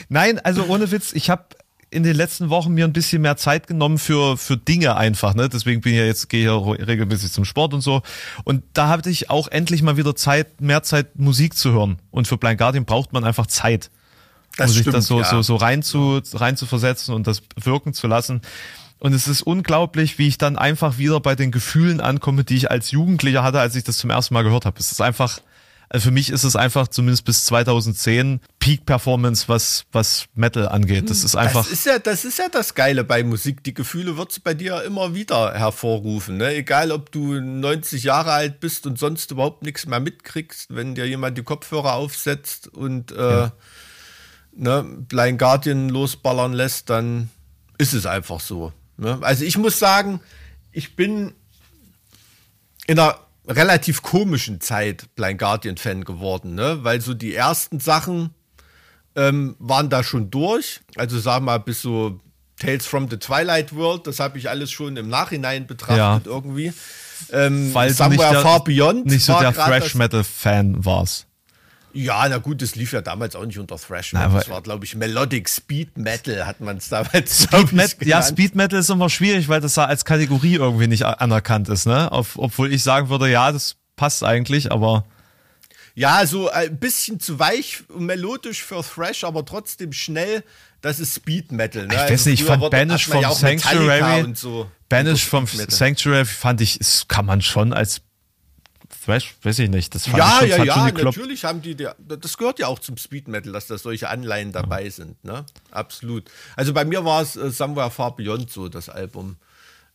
A: Nein, also ohne Witz, ich habe in den letzten Wochen mir ein bisschen mehr Zeit genommen für, für Dinge einfach, ne? Deswegen bin ich ja jetzt, gehe ich ja regelmäßig zum Sport und so. Und da hatte ich auch endlich mal wieder Zeit, mehr Zeit, Musik zu hören. Und für Blind Guardian braucht man einfach Zeit.
B: Das
A: um sich
B: stimmt,
A: das so,
B: ja.
A: so, so rein, zu, rein zu versetzen und das wirken zu lassen. Und es ist unglaublich, wie ich dann einfach wieder bei den Gefühlen ankomme, die ich als Jugendlicher hatte, als ich das zum ersten Mal gehört habe. Es ist einfach, also für mich ist es einfach zumindest bis 2010 Peak Performance, was, was Metal angeht. Das ist einfach,
B: Das ist, ja, das ist ja das Geile bei Musik. Die Gefühle wird es bei dir immer wieder hervorrufen. Ne? Egal, ob du 90 Jahre alt bist und sonst überhaupt nichts mehr mitkriegst, wenn dir jemand die Kopfhörer aufsetzt und äh, ne, Blind Guardian losballern lässt, dann ist es einfach so. Ne? Also ich muss sagen, ich bin in einer relativ komischen Zeit Blind Guardian-Fan geworden, ne? weil so die ersten Sachen ähm, waren da schon durch. Also sag mal, bis so Tales from the Twilight World, das habe ich alles schon im Nachhinein betrachtet
A: Ja.
B: irgendwie. Ähm,
A: weil
B: Somewhere
A: nicht, der,
B: Far Beyond
A: nicht so der Thrash Metal Fan warst.
B: Ja, na gut, das lief ja damals auch nicht unter Thrash. Metal. das war, glaube ich, Melodic Speed Metal hat man es damals.
A: Speed Metal, ja. Speed Metal ist immer schwierig, weil das da als Kategorie irgendwie nicht anerkannt ist, ne? Auf, obwohl ich sagen würde, ja, das passt eigentlich, aber
B: Ja, so ein bisschen zu weich und melodisch für Thrash, aber trotzdem schnell. Das ist Speed Metal. Ne?
A: ich weiß nicht, ich fand Banish vom
B: ja
A: Sanctuary,
B: und so.
A: Banish vom. Sanctuary fand ich, kann man schon als Thrash, weiß ich nicht, das
B: Ja, ja, ja, natürlich haben die, der- das gehört ja auch zum Speed Metal, dass da solche Anleihen dabei sind, ne? Absolut. Also bei mir war es äh, Somewhere Far Beyond so, das Album.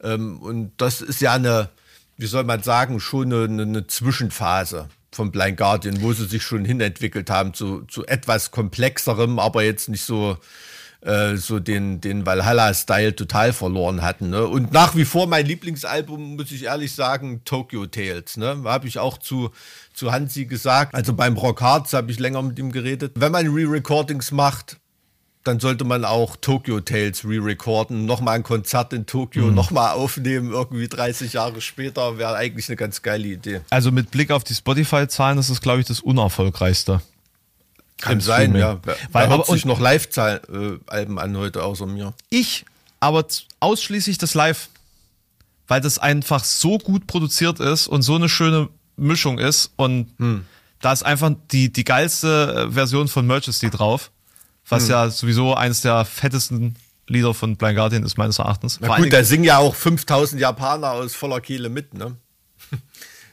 B: Ähm, und das ist ja eine, wie soll man sagen, schon eine, eine, eine Zwischenphase von Blind Guardian, wo sie sich schon hinentwickelt haben zu, zu etwas komplexerem, aber jetzt nicht so äh, so den, den Valhalla-Style total verloren hatten. Ne? Und nach wie vor mein Lieblingsalbum, muss ich ehrlich sagen, Tokyo Tales. Ne? Habe ich auch zu, zu Hansi gesagt. Also beim Rock Hearts habe ich länger mit ihm geredet. Wenn man Re-Recordings macht, dann sollte man auch Tokyo Tales re-recorden, nochmal ein Konzert in Tokio,
A: Mhm.
B: nochmal aufnehmen, irgendwie 30 Jahre später, wäre eigentlich eine ganz geile Idee.
A: Also mit Blick auf die Spotify-Zahlen ist es, glaube ich, das unerfolgreichste.
B: Kann sein, ja. Wer,
A: Weil-
B: wer
A: aber-
B: sich noch Live-Alben an heute außer mir?
A: Ich, aber ausschließlich das Live, weil das einfach so gut produziert ist und so eine schöne Mischung ist und da ist einfach die, die geilste äh, Version von Majesty drauf, was ja sowieso eines der fettesten Lieder von Blind Guardian ist meines Erachtens.
B: Na
A: Vor
B: gut, da singen ja auch 5000 Japaner aus voller Kehle mit, ne?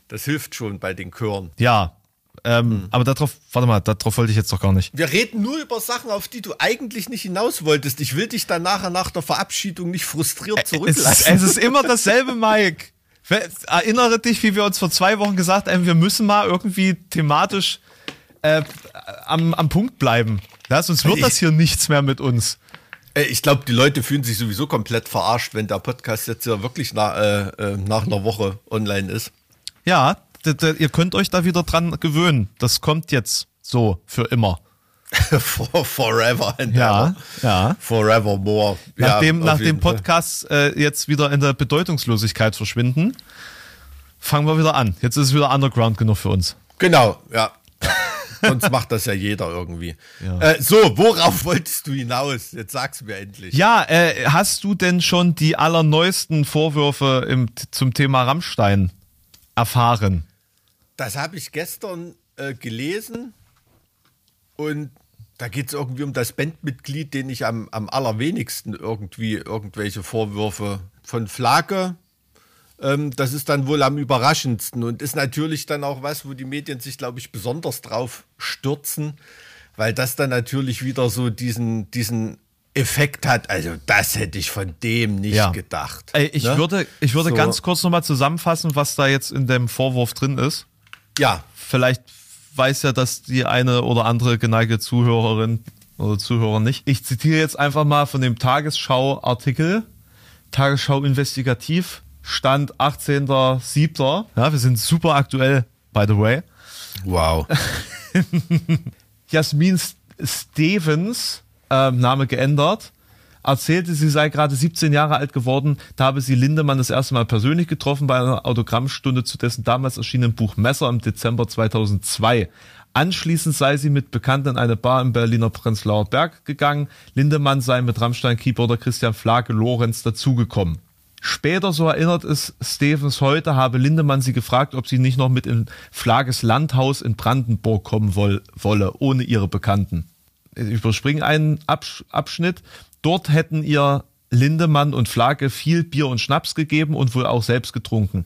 B: Das hilft schon bei den Chören.
A: Ja, ähm, aber darauf, warte mal, darauf wollte ich jetzt doch gar nicht.
B: Wir reden nur über Sachen, auf die du eigentlich nicht hinaus wolltest. Ich will dich dann nachher nach der Verabschiedung nicht frustriert
A: Es
B: zurücklassen.
A: es ist immer dasselbe, Mike. Erinnere dich, wie wir uns vor zwei Wochen gesagt haben, wir müssen mal irgendwie thematisch äh, am, am Punkt bleiben. Ja, sonst wird das hier nichts mehr mit uns.
B: Äh, Ich glaube, die Leute fühlen sich sowieso komplett verarscht, wenn der Podcast jetzt ja wirklich nach, äh, äh, nach einer Woche online ist.
A: Ja, ihr könnt euch da wieder dran gewöhnen. Das kommt jetzt so für immer.
B: For, forever and
A: Ja,
B: ever.
A: ja.
B: Forevermore.
A: Nachdem,
B: ja,
A: nach dem äh, jetzt wieder in der Bedeutungslosigkeit verschwinden, fangen wir wieder an. Jetzt ist es wieder Underground genug für uns.
B: Genau, ja. ja. Sonst macht das ja jeder irgendwie.
A: Ja.
B: Äh, so, worauf wolltest du hinaus? Jetzt sag's mir endlich.
A: Ja, äh, hast du denn schon die allerneuesten Vorwürfe im, zum Thema Rammstein erfahren?
B: Das habe ich gestern äh, gelesen und da geht es irgendwie um das Bandmitglied, den ich am, am allerwenigsten irgendwie irgendwelche Vorwürfe von Flake. Ähm, das ist dann wohl am überraschendsten und ist natürlich dann auch was, wo die Medien sich, glaube ich, besonders drauf stürzen, weil das dann natürlich wieder so diesen, diesen Effekt hat. Also, das hätte ich von dem nicht
A: Ja.
B: gedacht.
A: Ey, ich
B: Ne?
A: würde, ich würde
B: So.
A: ganz kurz nochmal zusammenfassen, was da jetzt in dem Vorwurf drin ist.
B: Ja,
A: Vielleicht weiß ja das die eine oder andere geneigte Zuhörerin oder Zuhörer nicht. Ich zitiere jetzt einfach mal von dem Tagesschau-Artikel. Tagesschau investigativ, Stand 18.07. Ja, wir sind super aktuell, by the way.
B: wow.
A: Jasmin Stevens, ähm, Name geändert, erzählte, sie sei gerade 17 Jahre alt geworden. Da habe sie Lindemann das erste Mal persönlich getroffen bei einer Autogrammstunde zu dessen damals erschienenen Buch Messer im Dezember 2002. Anschließend sei sie mit Bekannten in eine Bar im Berliner Prenzlauer Berg gegangen. Lindemann sei mit Rammstein-Keyboarder Christian Flake Lorenz dazugekommen. Später, so erinnert es Stevens heute, habe Lindemann sie gefragt, ob sie nicht noch mit in Flages Landhaus in Brandenburg kommen woll, wolle, ohne ihre Bekannten. Ich überspringe einen Absch Abschnitt. Dort hätten ihr Lindemann und Flake viel Bier und Schnaps gegeben und wohl auch selbst getrunken.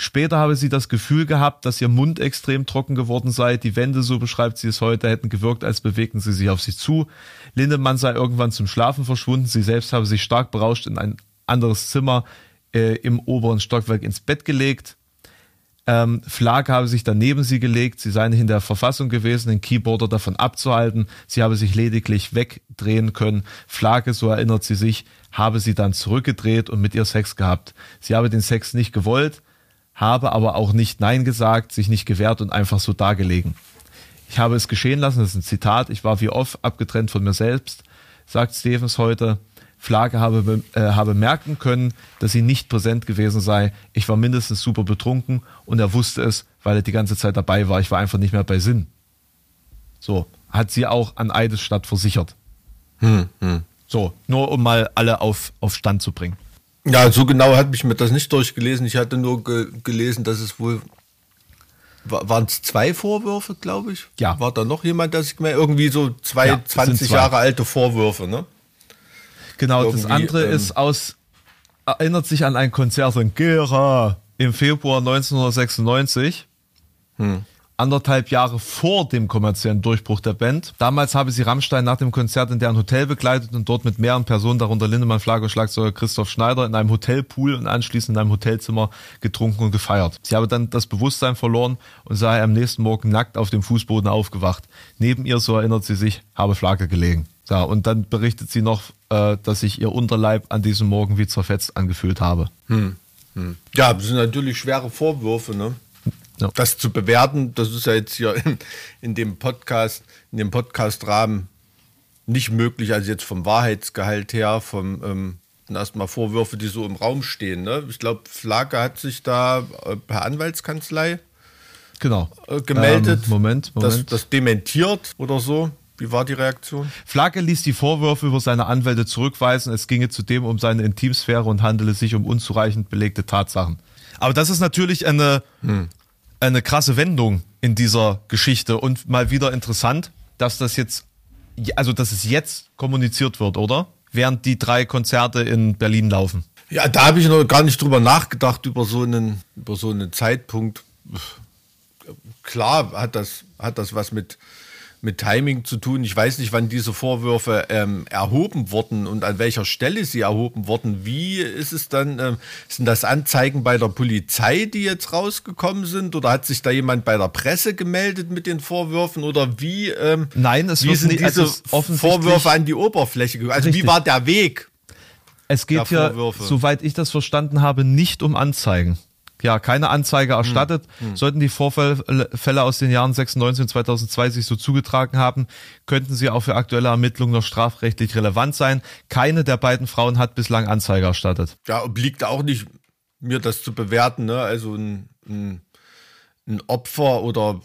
A: Später habe sie das Gefühl gehabt, dass ihr Mund extrem trocken geworden sei. Die Wände, so beschreibt sie es heute, hätten gewirkt, als bewegten sie sich auf sie zu. Lindemann sei irgendwann zum Schlafen verschwunden. Sie selbst habe sich stark berauscht in ein anderes Zimmer äh, im oberen Stockwerk ins Bett gelegt. Ähm, Flake habe sich dann neben sie gelegt. Sie sei nicht in der Verfassung gewesen, den Keyboarder davon abzuhalten. Sie habe sich lediglich wegdrehen können. Flake, so erinnert sie sich, habe sie dann zurückgedreht und mit ihr Sex gehabt. Sie habe den Sex nicht gewollt, habe aber auch nicht Nein gesagt, sich nicht gewehrt und einfach so dagelegen. Ich habe es geschehen lassen, das ist ein Zitat. Ich war wie oft abgetrennt von mir selbst, sagt Stevens heute. Flake habe, be- äh, habe merken können, dass sie nicht präsent gewesen sei. Ich war mindestens super betrunken und er wusste es, weil er die ganze Zeit dabei war. Ich war einfach nicht mehr bei Sinn. So, hat sie auch an Eidesstadt versichert. So, nur um mal alle auf, auf Stand zu bringen.
B: Ja, so genau hat mich mir das nicht durchgelesen. Ich hatte nur ge gelesen, dass es wohl. Waren es zwei Vorwürfe, glaube ich?
A: Ja.
B: War da noch jemand, dass ich mir irgendwie so zwei
A: Ja, es sind
B: 20
A: zwei.
B: Jahre alte Vorwürfe, ne?
A: Genau, das andere
B: ähm,
A: ist aus, erinnert sich an ein Konzert in Gera im Februar 1996. Anderthalb Jahre vor dem kommerziellen Durchbruch der Band. Damals habe sie Rammstein nach dem Konzert in deren Hotel begleitet und dort mit mehreren Personen, darunter Lindemann, Flagge, Schlagzeuger Christoph Schneider, in einem Hotelpool und anschließend in einem Hotelzimmer getrunken und gefeiert. Sie habe dann das Bewusstsein verloren und sei am nächsten Morgen nackt auf dem Fußboden aufgewacht. Neben ihr, so erinnert sie sich, habe Flagge gelegen. Ja, und dann berichtet sie noch, äh, dass sich ihr Unterleib an diesem Morgen wie zerfetzt angefühlt habe.
B: Ja, das sind natürlich schwere Vorwürfe, ne?
A: Ja.
B: Das zu bewerten, das ist ja jetzt hier in, in dem Podcast, in dem Podcast-Rahmen nicht möglich, also jetzt vom Wahrheitsgehalt her, vom ähm, erstmal Vorwürfe, die so im Raum stehen. Ne? Ich glaube, Flake hat sich da äh, per Anwaltskanzlei
A: Genau.
B: äh, gemeldet.
A: Ähm, Moment,
B: Das,
A: Moment.
B: das dementiert oder so. Wie war die Reaktion?
A: Flagge ließ die Vorwürfe über seine Anwälte zurückweisen. Es ginge zudem um seine Intimsphäre und handele sich um unzureichend belegte Tatsachen. Aber das ist natürlich eine, eine krasse Wendung in dieser Geschichte und mal wieder interessant, dass das jetzt, also dass es jetzt kommuniziert wird, oder? Während die drei Konzerte in Berlin laufen.
B: Ja, da habe ich noch gar nicht drüber nachgedacht, über so einen, über so einen Zeitpunkt. Klar hat das, hat das was mit, mit Timing zu tun. Ich weiß nicht, wann diese Vorwürfe ähm, erhoben wurden und an welcher Stelle sie erhoben wurden. Wie ist es dann? Ähm, sind das Anzeigen bei der Polizei, die jetzt rausgekommen sind? Oder hat sich da jemand bei der Presse gemeldet mit den Vorwürfen? Oder wie, ähm,
A: Nein, es
B: wie sind
A: nicht-
B: diese
A: also
B: Vorwürfe an die Oberfläche gekommen? Also
A: Richtig.
B: wie war der Weg?
A: Es geht
B: Ja,
A: ja,
B: Vorwürfe.
A: soweit ich das verstanden habe, nicht um Anzeigen. Ja keine Anzeige erstattet. Sollten die Vorfälle aus den Jahren 96 und 2002 sich so zugetragen haben, könnten sie auch für aktuelle Ermittlungen noch strafrechtlich relevant sein. Keine der beiden Frauen hat bislang Anzeige erstattet.
B: Ja, obliegt auch nicht mir das zu bewerten. Ne? Also ein, ein, ein Opfer oder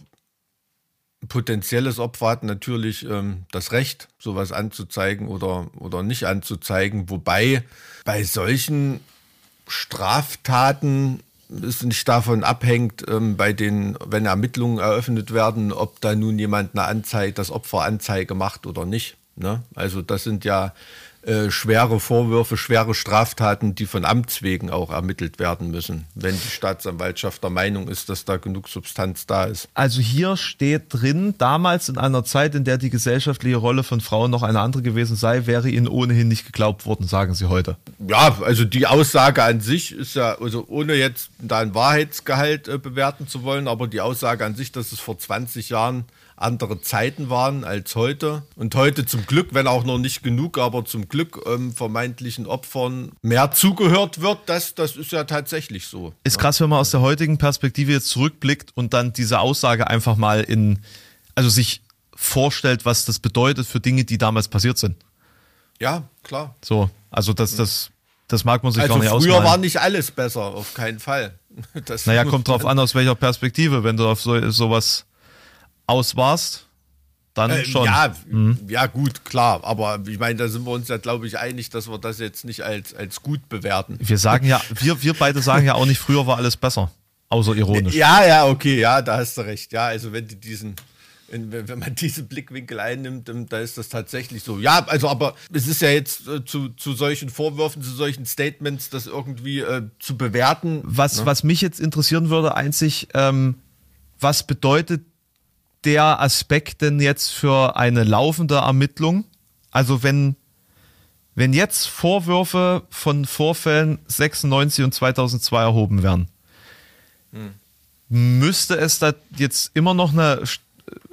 B: ein potenzielles Opfer hat natürlich ähm, das Recht, sowas anzuzeigen oder, oder nicht anzuzeigen. Wobei bei solchen Straftaten es nicht davon abhängt, ähm, bei den, wenn Ermittlungen eröffnet werden, ob da nun jemand eine Anzeige, das Opfer Anzeige macht oder nicht. Ne? Also das sind ja äh, schwere Vorwürfe, schwere Straftaten, die von Amts wegen auch ermittelt werden müssen, wenn die Staatsanwaltschaft der Meinung ist, dass da genug Substanz da ist.
A: Also hier steht drin, damals in einer Zeit, in der die gesellschaftliche Rolle von Frauen noch eine andere gewesen sei, wäre ihnen ohnehin nicht geglaubt worden, sagen sie heute.
B: Ja, also die Aussage an sich ist ja, also ohne jetzt da ein Wahrheitsgehalt äh, bewerten zu wollen, aber die Aussage an sich, dass es vor 20 Jahren andere Zeiten waren als heute. Und heute zum Glück, wenn auch noch nicht genug, aber zum Glück ähm, vermeintlichen Opfern mehr zugehört wird, das, das ist ja tatsächlich so.
A: Ist krass, wenn man aus der heutigen Perspektive jetzt zurückblickt und dann diese Aussage einfach mal in, also sich vorstellt, was das bedeutet für Dinge, die damals passiert sind.
B: Ja, klar.
A: So, also das, das, das mag man sich
B: Also
A: gar nicht
B: früher
A: ausmalen.
B: war nicht alles besser, auf keinen Fall. Das
A: naja, kommt drauf an, aus welcher Perspektive. Wenn du auf so, sowas auswarst, dann
B: Äh,
A: schon.
B: Ja, ja, gut, klar. Aber ich meine, da sind wir uns ja, glaube ich, einig, dass wir das jetzt nicht als, als gut bewerten.
A: Wir sagen ja, wir, wir beide sagen ja auch nicht, früher war alles besser. Außer ironisch.
B: Ja, ja, okay, ja, da hast du recht. Ja, also wenn du diesen, wenn, man diesen Blickwinkel einnimmt, da ist das tatsächlich so. Ja, also aber es ist ja jetzt äh, zu, zu solchen Vorwürfen, zu solchen Statements, das irgendwie äh, zu bewerten.
A: Was, was mich jetzt interessieren würde, einzig, ähm, was bedeutet der Aspekt denn jetzt für eine laufende Ermittlung? Also wenn, wenn jetzt Vorwürfe von Vorfällen 96 und 2002 erhoben werden, müsste es da jetzt immer noch eine,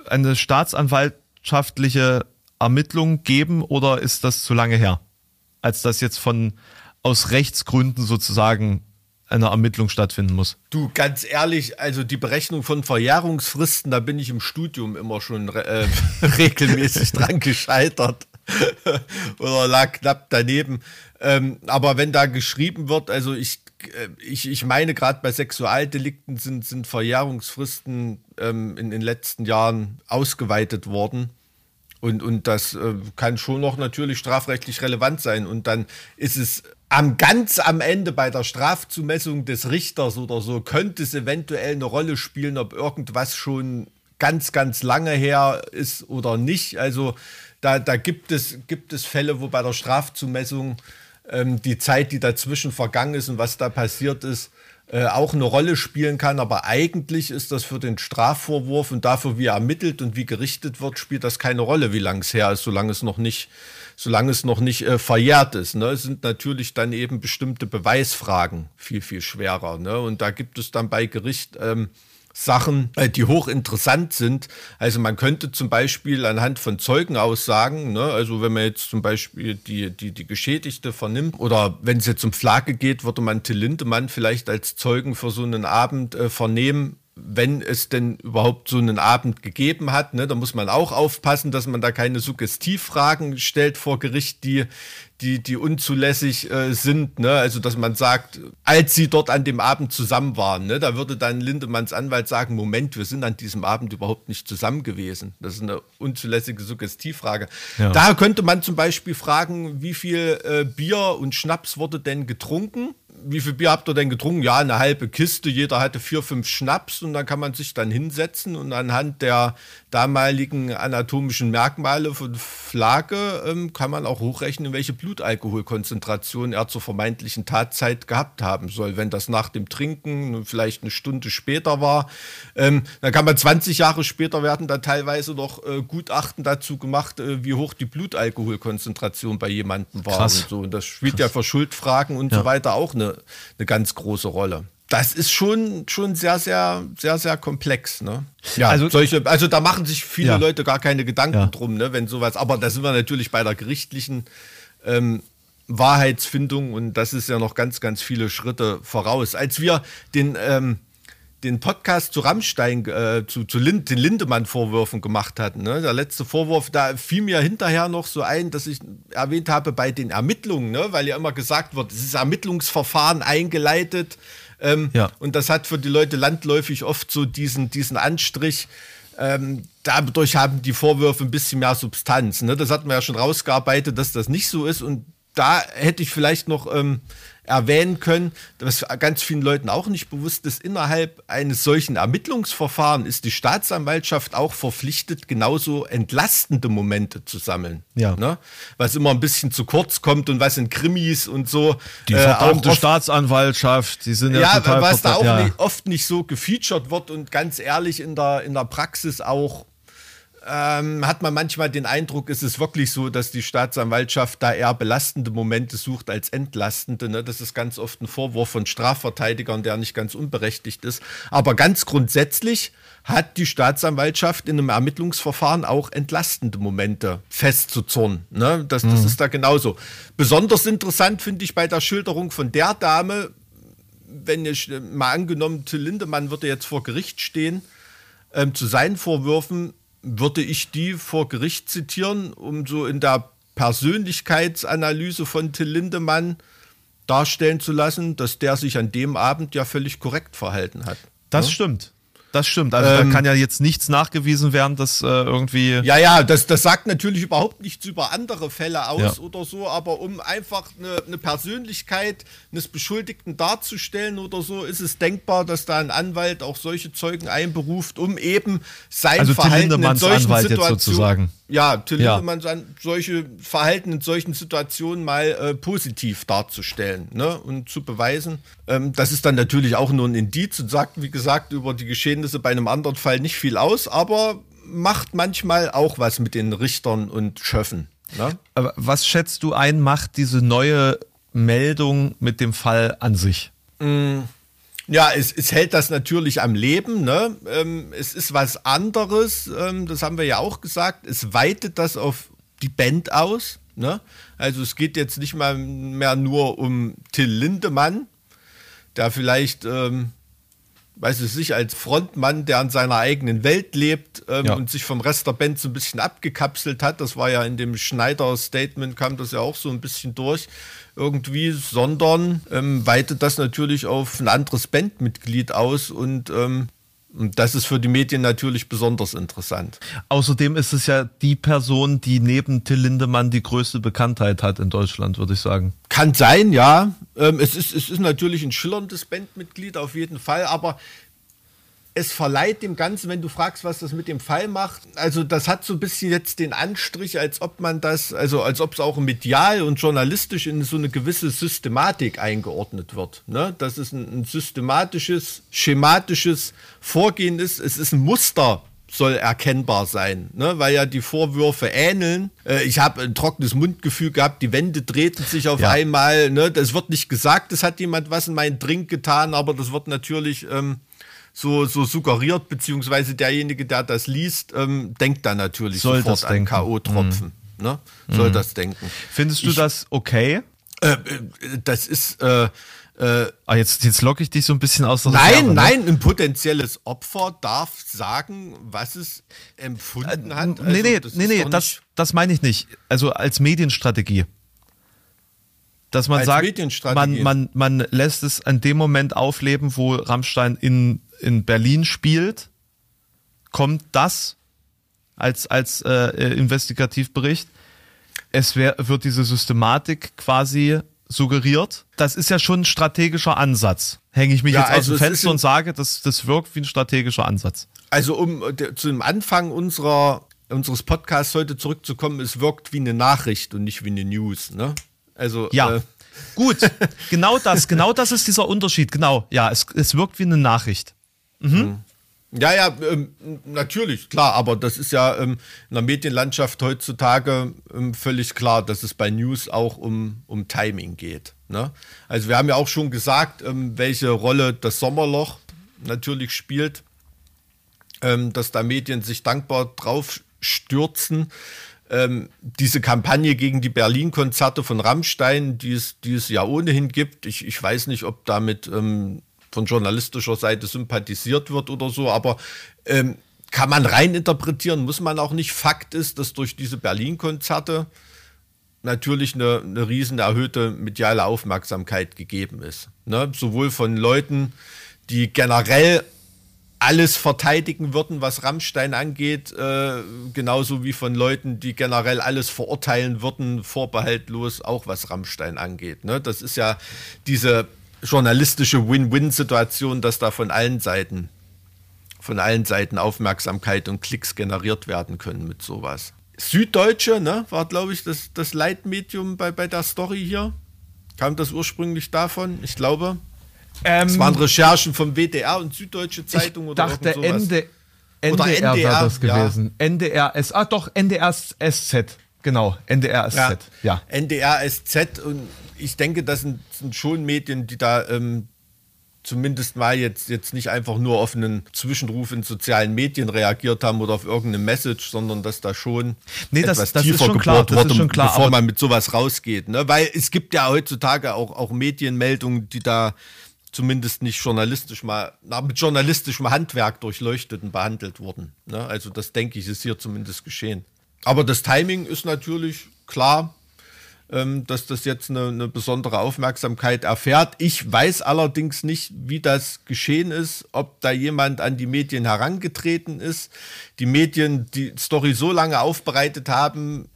A: eine staatsanwaltschaftliche Ermittlung geben oder ist das zu lange her? Als das jetzt von aus Rechtsgründen sozusagen eine Ermittlung stattfinden muss.
B: Du, ganz ehrlich, also die Berechnung von Verjährungsfristen, da bin ich im Studium immer schon äh, regelmäßig dran gescheitert. Oder lag knapp daneben. Ähm, aber wenn da geschrieben wird, also ich, äh, ich, ich meine, gerade bei Sexualdelikten sind, sind Verjährungsfristen ähm, in den letzten Jahren ausgeweitet worden. Und, und das äh, kann schon noch natürlich strafrechtlich relevant sein. Und dann ist es am ganz am Ende bei der Strafzumessung des Richters oder so, könnte es eventuell eine Rolle spielen, ob irgendwas schon ganz, ganz lange her ist oder nicht. Also da, da gibt, es, gibt es Fälle, wo bei der Strafzumessung ähm, die Zeit, die dazwischen vergangen ist und was da passiert ist, äh, auch eine Rolle spielen kann. Aber eigentlich ist das für den Strafvorwurf und dafür, wie er ermittelt und wie gerichtet wird, spielt das keine Rolle, wie lange es her ist, solange es noch nicht, solange es noch nicht äh, verjährt ist. Ne? Es sind natürlich dann eben bestimmte Beweisfragen viel, viel schwerer. Ne? Und da gibt es dann bei Gericht ähm, Sachen, äh, die hochinteressant sind. Also man könnte zum Beispiel anhand von Zeugenaussagen, ne, also wenn man jetzt zum Beispiel die, die, die Geschädigte vernimmt oder wenn es jetzt um Flagge geht, würde man Till Lindemann vielleicht als Zeugen für so einen Abend äh, vernehmen, wenn es denn überhaupt so einen Abend gegeben hat. Ne, da muss man auch aufpassen, dass man da keine Suggestivfragen stellt vor Gericht, die, die, die unzulässig äh, sind. Ne? Also, dass man sagt, als sie dort an dem Abend zusammen waren, ne, da würde dann Lindemanns Anwalt sagen, Moment, wir sind an diesem Abend überhaupt nicht zusammen gewesen. Das ist eine unzulässige Suggestivfrage.
A: Ja.
B: Da könnte man zum Beispiel fragen, wie viel äh, Bier und Schnaps wurde denn getrunken? Wie viel Bier habt ihr denn getrunken? Ja, eine halbe Kiste. Jeder hatte vier, fünf Schnaps und dann kann man sich dann hinsetzen und anhand der damaligen anatomischen Merkmale von Flagge ähm, kann man auch hochrechnen, welche Blutalkoholkonzentration er zur vermeintlichen Tatzeit gehabt haben soll. Wenn das nach dem Trinken vielleicht eine Stunde später war, ähm, dann kann man 20 Jahre später werden dann teilweise noch äh, Gutachten dazu gemacht, äh, wie hoch die Blutalkoholkonzentration bei jemandem war
A: Krass.
B: und so. Und das spielt ja für Schuldfragen und so weiter auch eine, eine ganz große Rolle. Das ist schon, schon sehr, sehr, sehr, sehr komplex. Ne? Ja,
A: Also-
B: also, solche, also da machen sich viele
A: Ja.
B: Leute gar keine Gedanken
A: Ja.
B: drum, ne, wenn sowas. Aber da sind wir natürlich bei der gerichtlichen ähm, Wahrheitsfindung und das ist ja noch ganz, ganz viele Schritte voraus. Als wir den, ähm, den Podcast zu Rammstein, äh, zu, zu Lind, den Lindemann-Vorwürfen gemacht hatten, ne? der letzte Vorwurf, da fiel mir hinterher noch so ein, dass ich erwähnt habe bei den Ermittlungen, ne? weil ja immer gesagt wird, es ist Ermittlungsverfahren eingeleitet. Ähm, ja. Und das hat für die Leute landläufig oft so diesen, diesen Anstrich, ähm, dadurch haben die Vorwürfe ein bisschen mehr Substanz. Ne? Das hatten wir ja schon rausgearbeitet, dass das nicht so ist. Und da hätte ich vielleicht noch ähm, erwähnen können, was ganz vielen Leuten auch nicht bewusst ist, innerhalb eines solchen Ermittlungsverfahrens ist die Staatsanwaltschaft auch verpflichtet, genauso entlastende Momente zu sammeln.
A: Ja.
B: Ne? Was immer ein bisschen zu kurz kommt und was in Krimis und so.
A: Die äh, verdammte äh, Staatsanwaltschaft, die sind ja, ja total
B: was da auch ja. nicht, oft nicht so gefeatured wird und ganz ehrlich in der, in der Praxis auch ähm, hat man manchmal den Eindruck, ist es wirklich so, dass die Staatsanwaltschaft da eher belastende Momente sucht als entlastende. Ne? Das ist ganz oft ein Vorwurf von Strafverteidigern, der nicht ganz unberechtigt ist. Aber ganz grundsätzlich hat die Staatsanwaltschaft in einem Ermittlungsverfahren auch entlastende Momente festzuzurren. Ne? Das, das mhm. ist da genauso. Besonders interessant finde ich bei der Schilderung von der Dame, wenn ich mal angenommen, Till Lindemann würde jetzt vor Gericht stehen, ähm, zu seinen Vorwürfen würde ich die vor Gericht zitieren, um so in der Persönlichkeitsanalyse von Till Lindemann darstellen zu lassen, dass der sich an dem Abend ja völlig korrekt verhalten hat.
A: Das ja? stimmt. Das stimmt. Also ähm, da kann ja jetzt nichts nachgewiesen werden, dass äh, irgendwie.
B: Ja, ja, das, das sagt natürlich überhaupt nichts über andere Fälle aus ja. oder so, aber um einfach eine, eine, Persönlichkeit eines Beschuldigten darzustellen oder so, ist es denkbar, dass da ein Anwalt auch solche Zeugen einberuft, um eben sein
A: also
B: Verhalten
A: in solchen Anwalt Situationen.
B: Ja, Till ja. Lindemann solche Verhalten in solchen Situationen mal äh, positiv darzustellen ne? und zu beweisen. Ähm, das ist dann natürlich auch nur ein Indiz und sagt, wie gesagt, über die Geschehnisse bei einem anderen Fall nicht viel aus, aber macht manchmal auch was mit den Richtern und Schöffen. Ne?
A: Aber was schätzt du ein, macht diese neue Meldung mit dem Fall an sich?
B: Mm. Ja, es, es hält das natürlich am Leben. Ne? Ähm, es ist was anderes, ähm, das haben wir ja auch gesagt. Es weitet das auf die Band aus. Ne? Also es geht jetzt nicht mal mehr nur um Till Lindemann, der vielleicht, ähm, weiß ich nicht, als Frontmann, der in seiner eigenen Welt lebt ähm, ja. und sich vom Rest der Band so ein bisschen abgekapselt hat. Das war ja in dem Schneider-Statement, kam das ja auch so ein bisschen durch irgendwie, sondern ähm, weitet das natürlich auf ein anderes Bandmitglied aus und ähm, und das ist für die Medien natürlich besonders interessant.
A: Außerdem ist es ja die Person, die neben Till Lindemann die größte Bekanntheit hat in Deutschland, würde ich sagen.
B: Kann sein, ja. Ähm, es, ist, es ist natürlich ein schillerndes Bandmitglied auf jeden Fall, aber es verleiht dem Ganzen, wenn du fragst, was das mit dem Fall macht, also das hat so ein bisschen jetzt den Anstrich, als ob man das, also als ob es auch medial und journalistisch in so eine gewisse Systematik eingeordnet wird. Ne? Dass es ein, ein systematisches, schematisches Vorgehen ist. Es ist ein Muster soll erkennbar sein, ne? weil ja die Vorwürfe ähneln. Äh, ich habe ein trockenes Mundgefühl gehabt, die Wände drehten sich auf ja. einmal. Ne? Das wird nicht gesagt, es hat jemand was in meinen Drink getan, aber das wird natürlich ähm, so, so suggeriert, beziehungsweise derjenige, der das liest, ähm, denkt dann natürlich
A: Soll sofort
B: an K.O.-Tropfen. Mhm. Ne? Soll mhm. das denken.
A: Findest du ich, das okay?
B: Äh, äh das ist. Äh,
A: äh, ah, jetzt, jetzt locke ich dich so ein bisschen aus der
B: Nein, Reserve, ne? nein, ein potenzielles Opfer darf sagen, was es empfunden hat.
A: Also, nee, nee, nee, nee das, das meine ich nicht. Also als Medienstrategie. Dass man sagt, man, man, man lässt es an dem Moment aufleben, wo Rammstein in in Berlin spielt, kommt das als, als äh, äh, Investigativbericht. Es wär, wird diese Systematik quasi suggeriert. Das ist ja schon ein strategischer Ansatz. Hänge ich mich ja, jetzt also aus dem Fenster und sage, das, das wirkt wie ein strategischer Ansatz.
B: Also um äh, zu dem Anfang unserer, unseres Podcasts heute zurückzukommen, es wirkt wie eine Nachricht und nicht wie eine News. Ne?
A: Also ja. Äh, Gut, genau das, genau das ist dieser Unterschied. Genau, ja, es, es wirkt wie eine Nachricht.
B: Mhm. mhm. Ja, ja, ähm, natürlich, klar, aber das ist ja ähm, in der Medienlandschaft heutzutage ähm, völlig klar, dass es bei News auch um, um Timing geht. Ne? Also wir haben ja auch schon gesagt, ähm, welche Rolle das Sommerloch natürlich spielt, ähm, dass da Medien sich dankbar drauf stürzen. Ähm, diese Kampagne gegen die Berlin-Konzerte von Rammstein, die es, die es ja ohnehin gibt. Ich, ich weiß nicht, ob damit ähm, von journalistischer Seite sympathisiert wird oder so, aber ähm, kann man rein interpretieren, muss man auch nicht. Fakt ist, dass durch diese Berlin-Konzerte natürlich eine, eine riesen erhöhte mediale Aufmerksamkeit gegeben ist. Ne? Sowohl von Leuten, die generell alles verteidigen würden, was Rammstein angeht, äh, genauso wie von Leuten, die generell alles verurteilen würden, vorbehaltlos, auch was Rammstein angeht. Ne? Das ist ja diese journalistische Win-Win-Situation, dass da von allen Seiten, von allen Seiten Aufmerksamkeit und Klicks generiert werden können mit sowas. Süddeutsche, ne, war, glaube ich, das, das Leitmedium bei, bei der Story hier. Kam das ursprünglich davon? Ich glaube. Ähm, das waren Recherchen vom WDR und Süddeutsche Zeitung
A: ich oder dachte Ende, NDR, oder NDR war das gewesen. Ja. NDR, S, ah doch, NDR SZ. Genau, NDR SZ. Ja,
B: ja. NDR SZ und ich denke, das sind, sind schon Medien, die da ähm, zumindest mal jetzt, jetzt nicht einfach nur auf einen Zwischenruf in sozialen Medien reagiert haben oder auf irgendeine Message, sondern dass da schon
A: nee, das, etwas das tiefer gebohrt klar, wurde, schon klar,
B: bevor man mit sowas rausgeht. Ne? Weil es gibt ja heutzutage auch, auch Medienmeldungen, die da zumindest nicht journalistisch mal, na, mit journalistischem Handwerk durchleuchtet und behandelt wurden. Ne? Also das denke ich, ist hier zumindest geschehen. Aber das Timing ist natürlich klar, ähm, dass das jetzt eine, eine, besondere Aufmerksamkeit erfährt. Ich weiß allerdings nicht, wie das geschehen ist, ob da jemand an die Medien herangetreten ist, die Medien die Story so lange aufbereitet haben,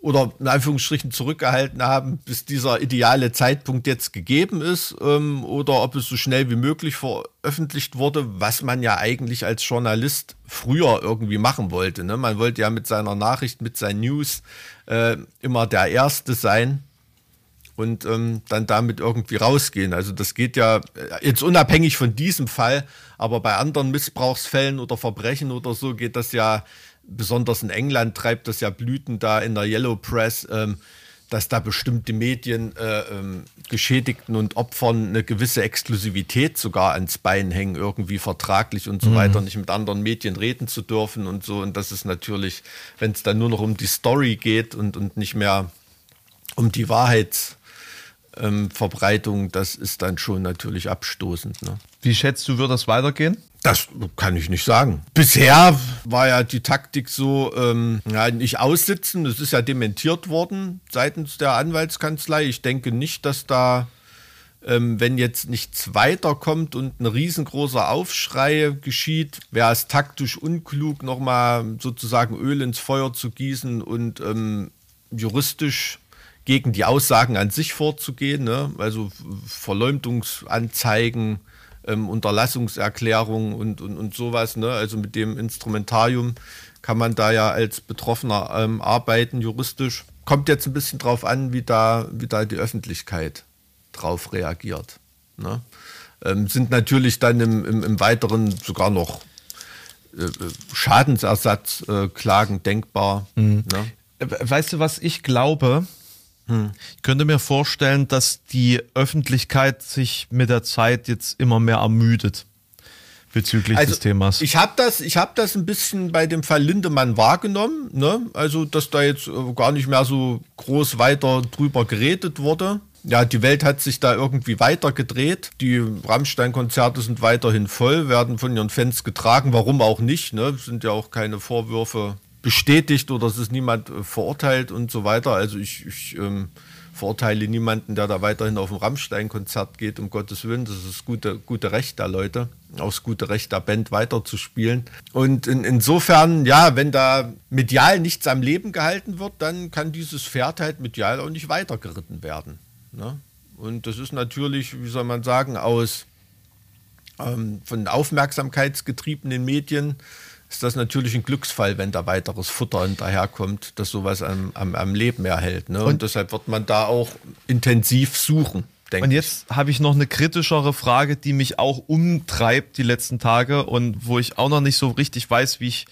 B: oder in Anführungsstrichen zurückgehalten haben, bis dieser ideale Zeitpunkt jetzt gegeben ist ähm, oder ob es so schnell wie möglich veröffentlicht wurde, was man ja eigentlich als Journalist früher irgendwie machen wollte. Ne? Man wollte ja mit seiner Nachricht, mit seinen News äh, immer der Erste sein und ähm, dann damit irgendwie rausgehen. Also das geht ja äh, jetzt unabhängig von diesem Fall, aber bei anderen Missbrauchsfällen oder Verbrechen oder so geht das ja besonders in England treibt das ja Blüten da in der Yellow Press, ähm, dass da bestimmte Medien äh, ähm, Geschädigten und Opfern eine gewisse Exklusivität sogar ans Bein hängen, irgendwie vertraglich und so mhm. weiter, nicht mit anderen Medien reden zu dürfen und so. Und das ist natürlich, wenn es dann nur noch um die Story geht und, und nicht mehr um die Wahrheitsverbreitung, ähm, das ist dann schon natürlich abstoßend. Ne?
A: Wie schätzt du, wird das weitergehen?
B: Das kann ich nicht sagen. Bisher war ja die Taktik so, ähm, ja, nicht aussitzen. Das ist ja dementiert worden seitens der Anwaltskanzlei. Ich denke nicht, dass da, ähm, wenn jetzt nichts weiterkommt und ein riesengroßer Aufschrei geschieht, wäre es taktisch unklug, nochmal sozusagen Öl ins Feuer zu gießen und ähm, juristisch gegen die Aussagen an sich vorzugehen. Ne? Also Verleumdungsanzeigen ähm, Unterlassungserklärung und, und, und sowas. Ne? Also mit dem Instrumentarium kann man da ja als Betroffener ähm, arbeiten, juristisch. Kommt jetzt ein bisschen drauf an, wie da, wie da die Öffentlichkeit drauf reagiert. Ne? Ähm, sind natürlich dann im, im, im Weiteren sogar noch äh, äh Schadensersatzklagen äh, denkbar. Mhm. Ne?
A: Weißt du, was ich glaube? Hm. Ich könnte mir vorstellen, dass die Öffentlichkeit sich mit der Zeit jetzt immer mehr ermüdet bezüglich also, des Themas.
B: Ich habe das, ich habe das ein bisschen bei dem Fall Lindemann wahrgenommen, ne? Also, dass da jetzt äh, gar nicht mehr so groß weiter drüber geredet wurde. Ja, die Welt hat sich da irgendwie weiter gedreht. Die Rammstein-Konzerte sind weiterhin voll, werden von ihren Fans getragen. Warum auch nicht? Ne? Sind ja auch keine Vorwürfe bestätigt oder es ist niemand äh, verurteilt und so weiter. Also ich, ich ähm, verurteile niemanden, der da weiterhin auf ein Rammstein-Konzert geht, um Gottes Willen. Das ist das gute, gute Recht der Leute, auch das gute Recht der Band weiterzuspielen. Und in, insofern, ja, wenn da medial nichts am Leben gehalten wird, dann kann dieses Pferd halt medial auch nicht weitergeritten werden. Ne? Und das ist natürlich, wie soll man sagen, aus ähm, von aufmerksamkeitsgetriebenen Medien ist das natürlich ein Glücksfall, wenn da weiteres Futter hinterherkommt, das sowas am, am, am Leben erhält. Ne? Und, und, deshalb wird man da auch intensiv suchen.
A: Und jetzt habe ich noch eine kritischere Frage, die mich auch umtreibt die letzten Tage und wo ich auch noch nicht so richtig weiß, wie ich,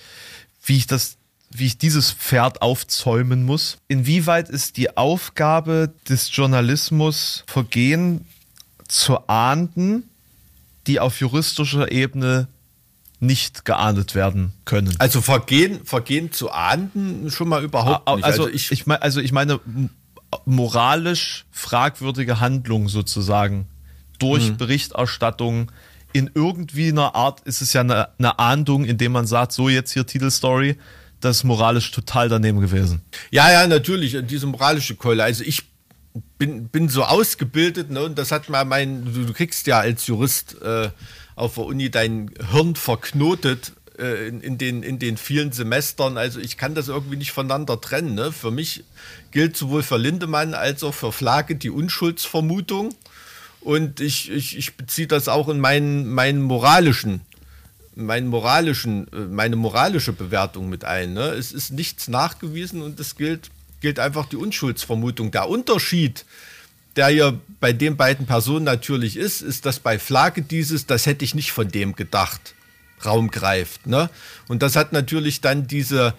A: wie ich das wie ich dieses Pferd aufzäumen muss. Inwieweit ist die Aufgabe des Journalismus, Vergehen zu ahnden, die auf juristischer Ebene nicht geahndet werden können.
B: Also Vergehen, Vergehen zu ahnden schon mal überhaupt nicht.
A: Also, also ich, ich, mein, also ich meine moralisch fragwürdige Handlung sozusagen durch mhm. Berichterstattung in irgendwie einer Art ist es ja eine, eine Ahndung, indem man sagt, so jetzt hier Titelstory, das ist moralisch total daneben gewesen.
B: Ja, ja, natürlich, diese moralische Keule. Also ich bin, bin so ausgebildet, ne, und das hat mal mein, du, du kriegst ja als Jurist äh, auf der Uni dein Hirn verknotet äh, in, in, den, in den vielen Semestern. Also ich kann das irgendwie nicht voneinander trennen. Ne? Für mich gilt sowohl für Lindemann als auch für Flake die Unschuldsvermutung. Und ich, ich, ich beziehe das auch in meinen, meinen moralischen, meinen moralischen, äh, meine moralische Bewertung mit ein. Ne? Es ist nichts nachgewiesen und es gilt, gilt einfach die Unschuldsvermutung. Der Unterschied, der hier bei den beiden Personen natürlich ist, ist, dass bei Flake dieses, das hätte ich nicht von dem gedacht, Raum greift. Ne? Und das hat natürlich dann diese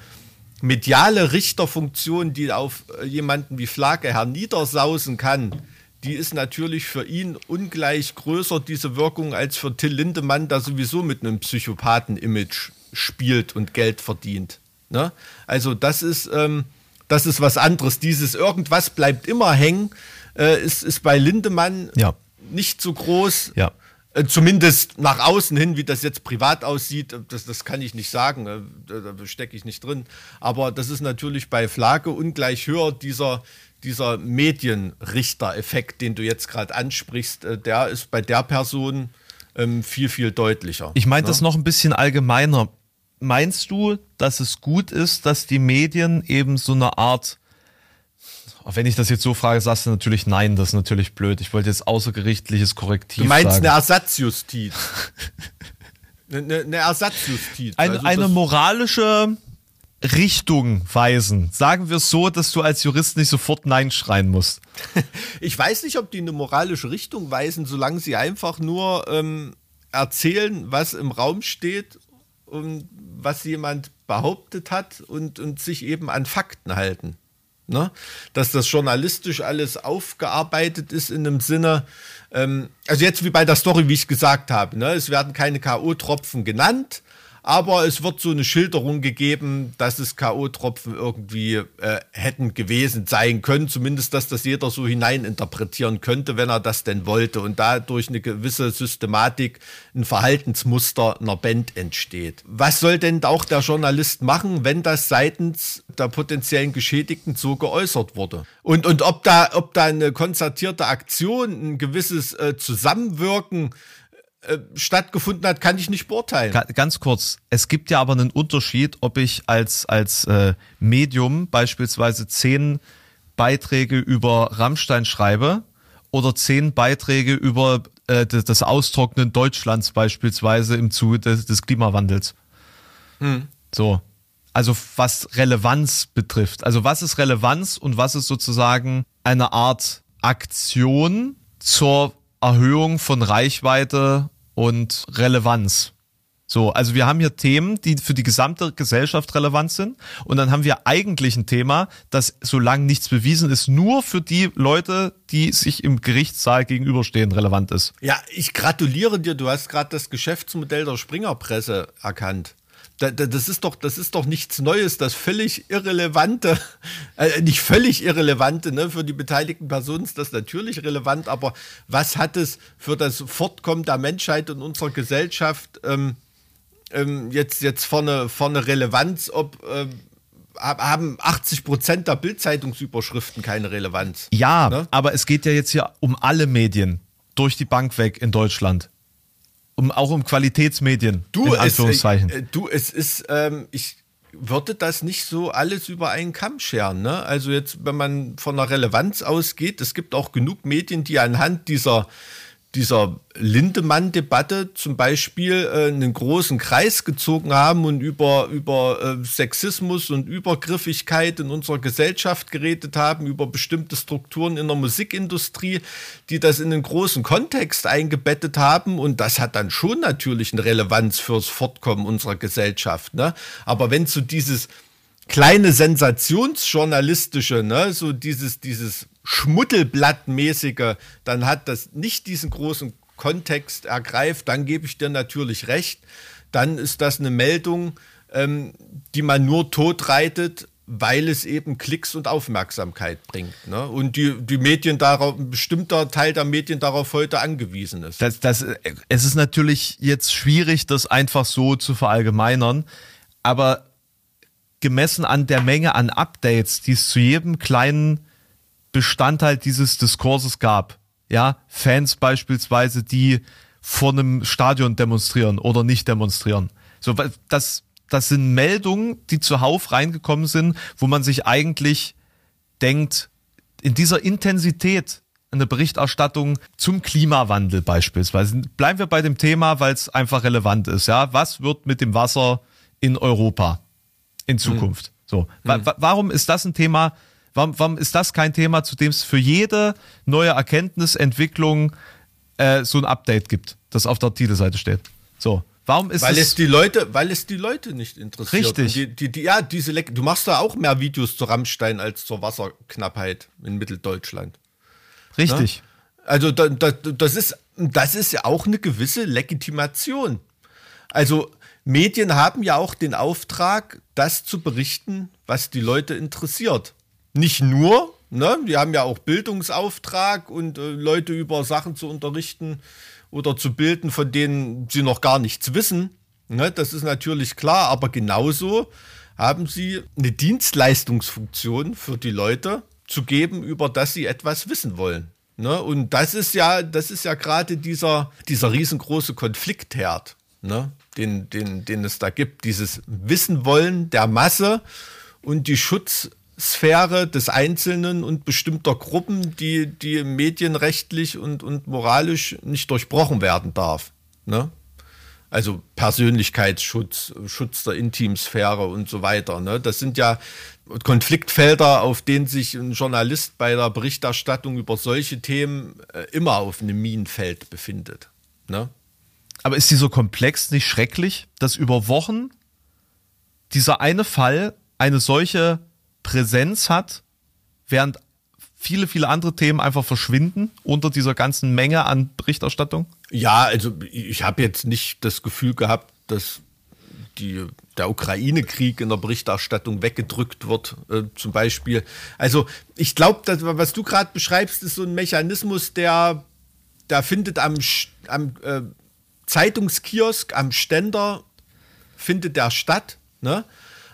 B: mediale Richterfunktion, die auf äh, jemanden wie Flake herniedersausen kann die ist natürlich für ihn ungleich größer, diese Wirkung, als für Till Lindemann, der sowieso mit einem Psychopathen-Image spielt und Geld verdient. Ne? Also das ist, ähm, das ist was anderes. Dieses irgendwas bleibt immer hängen, äh, ist, ist bei Lindemann ja. nicht so groß.
A: Ja.
B: Äh, zumindest nach außen hin, wie das jetzt privat aussieht, das, das kann ich nicht sagen, äh, da, da stecke ich nicht drin. Aber das ist natürlich bei Flake ungleich höher, dieser, dieser Medienrichter-Effekt, den du jetzt gerade ansprichst, äh, der ist bei der Person ähm, viel, viel deutlicher.
A: Ich meine ne? das noch ein bisschen allgemeiner. Meinst du, dass es gut ist, dass die Medien eben so eine Art, wenn ich das jetzt so frage, sagst du natürlich nein, das ist natürlich blöd. Ich wollte jetzt außergerichtliches Korrektiv
B: Du meinst
A: sagen.
B: eine Ersatzjustiz. eine, eine Ersatzjustiz.
A: Eine, also eine moralische Richtung weisen. Sagen wir es so, dass du als Jurist nicht sofort Nein schreien musst.
B: Ich weiß nicht, ob die eine moralische Richtung weisen, solange sie einfach nur ähm, erzählen, was im Raum steht und was jemand behauptet hat und, und sich eben an Fakten halten. Ne? Dass das journalistisch alles aufgearbeitet ist in einem Sinne, ähm, also jetzt wie bei der Story, wie ich gesagt habe, ne? es werden keine K.O.-Tropfen genannt, aber es wird so eine Schilderung gegeben, dass es K.O.-Tropfen irgendwie äh, hätten gewesen sein können. Zumindest, dass das jeder so hineininterpretieren könnte, wenn er das denn wollte. Und dadurch eine gewisse Systematik, ein Verhaltensmuster einer Band entsteht. Was soll denn auch der Journalist machen, wenn das seitens der potenziellen Geschädigten so geäußert wurde? Und, und ob, da, ob da eine konzertierte Aktion, ein gewisses äh, Zusammenwirken, äh, stattgefunden hat, kann ich nicht beurteilen.
A: Ganz kurz, es gibt ja aber einen Unterschied, ob ich als, als äh, Medium beispielsweise zehn Beiträge über Rammstein schreibe oder zehn Beiträge über äh, das Austrocknen Deutschlands beispielsweise im Zuge des, des Klimawandels. Hm. So. Also was Relevanz betrifft. Also was ist Relevanz und was ist sozusagen eine Art Aktion zur Erhöhung von Reichweite und Relevanz. So, also wir haben hier Themen, die für die gesamte Gesellschaft relevant sind. Und dann haben wir eigentlich ein Thema, das, solange nichts bewiesen ist, nur für die Leute, die sich im Gerichtssaal gegenüberstehen, relevant ist.
B: Ja, ich gratuliere dir. Du hast gerade das Geschäftsmodell der Springerpresse erkannt das ist doch, das ist doch nichts Neues, das völlig irrelevante, äh, nicht völlig irrelevante, ne, für die beteiligten Personen ist das natürlich relevant, aber was hat es für das Fortkommen der Menschheit und unserer Gesellschaft ähm, ähm, jetzt, jetzt vorne, vorne Relevanz, ob ähm, haben 80 Prozent der Bildzeitungsüberschriften keine Relevanz.
A: Ja, ne? aber es geht ja jetzt hier um alle Medien durch die Bank weg in Deutschland um auch um Qualitätsmedien.
B: Du, in Anführungszeichen. Es, äh, du, es ist, ähm, ich würde das nicht so alles über einen Kamm scheren. Ne? Also jetzt, wenn man von der Relevanz ausgeht, es gibt auch genug Medien, die anhand dieser dieser Lindemann-Debatte zum Beispiel äh, einen großen Kreis gezogen haben und über, über äh, Sexismus und Übergriffigkeit in unserer Gesellschaft geredet haben, über bestimmte Strukturen in der Musikindustrie, die das in einen großen Kontext eingebettet haben. Und das hat dann schon natürlich eine Relevanz fürs Fortkommen unserer Gesellschaft. Ne? Aber wenn so dieses kleine sensationsjournalistische, ne, so dieses, dieses Schmuddelblattmäßige, dann hat das nicht diesen großen Kontext ergreift, dann gebe ich dir natürlich recht, dann ist das eine Meldung, ähm, die man nur totreitet, weil es eben Klicks und Aufmerksamkeit bringt. Ne? Und die, die Medien darauf, ein bestimmter Teil der Medien darauf heute angewiesen ist.
A: Das, das, es ist natürlich jetzt schwierig, das einfach so zu verallgemeinern, aber gemessen an der Menge an Updates, die es zu jedem kleinen Bestandteil dieses Diskurses gab, ja, Fans beispielsweise, die vor einem Stadion demonstrieren oder nicht demonstrieren. So, das, das sind Meldungen, die zuhauf reingekommen sind, wo man sich eigentlich denkt, in dieser Intensität eine Berichterstattung zum Klimawandel beispielsweise. Bleiben wir bei dem Thema, weil es einfach relevant ist. Ja, was wird mit dem Wasser in Europa in Zukunft? Mhm. So, mhm. warum ist das ein Thema? Warum, warum ist das kein Thema, zu dem es für jede neue Erkenntnisentwicklung äh, so ein Update gibt, das auf der Titelseite steht? So, Warum ist
B: weil es, die Leute, weil es die Leute nicht interessiert.
A: Richtig.
B: Die, die, die, ja, diese Le du machst da auch mehr Videos zu Rammstein als zur Wasserknappheit in Mitteldeutschland.
A: Richtig.
B: Ja? Also da, da, das ist das ist ja auch eine gewisse Legitimation. Also Medien haben ja auch den Auftrag, das zu berichten, was die Leute interessiert. Nicht nur, ne? Die haben ja auch Bildungsauftrag und äh, Leute über Sachen zu unterrichten, oder zu bilden, von denen sie noch gar nichts wissen. Ne, das ist natürlich klar, aber genauso haben sie eine Dienstleistungsfunktion für die Leute zu geben, über das sie etwas wissen wollen. Ne, und das ist ja, das ist ja gerade dieser, dieser riesengroße Konfliktherd, ne, den, den, den es da gibt. Dieses Wissen wollen der Masse und die Schutz Sphäre des Einzelnen und bestimmter Gruppen, die, die medienrechtlich und, und moralisch nicht durchbrochen werden darf. Ne? Also Persönlichkeitsschutz, Schutz der Intimsphäre und so weiter. Ne? Das sind ja Konfliktfelder, auf denen sich ein Journalist bei der Berichterstattung über solche Themen äh, immer auf einem Minenfeld befindet. Ne?
A: Aber ist dieser Komplex nicht schrecklich, dass über Wochen dieser eine Fall eine solche Präsenz hat, während viele, viele andere Themen einfach verschwinden unter dieser ganzen Menge an Berichterstattung?
B: Ja, also ich habe jetzt nicht das Gefühl gehabt, dass die, der Ukraine-Krieg in der Berichterstattung weggedrückt wird, äh, zum Beispiel. Also ich glaube, was du gerade beschreibst, ist so ein Mechanismus, der, der findet am, am äh, Zeitungskiosk, am Ständer, findet der statt. Ne?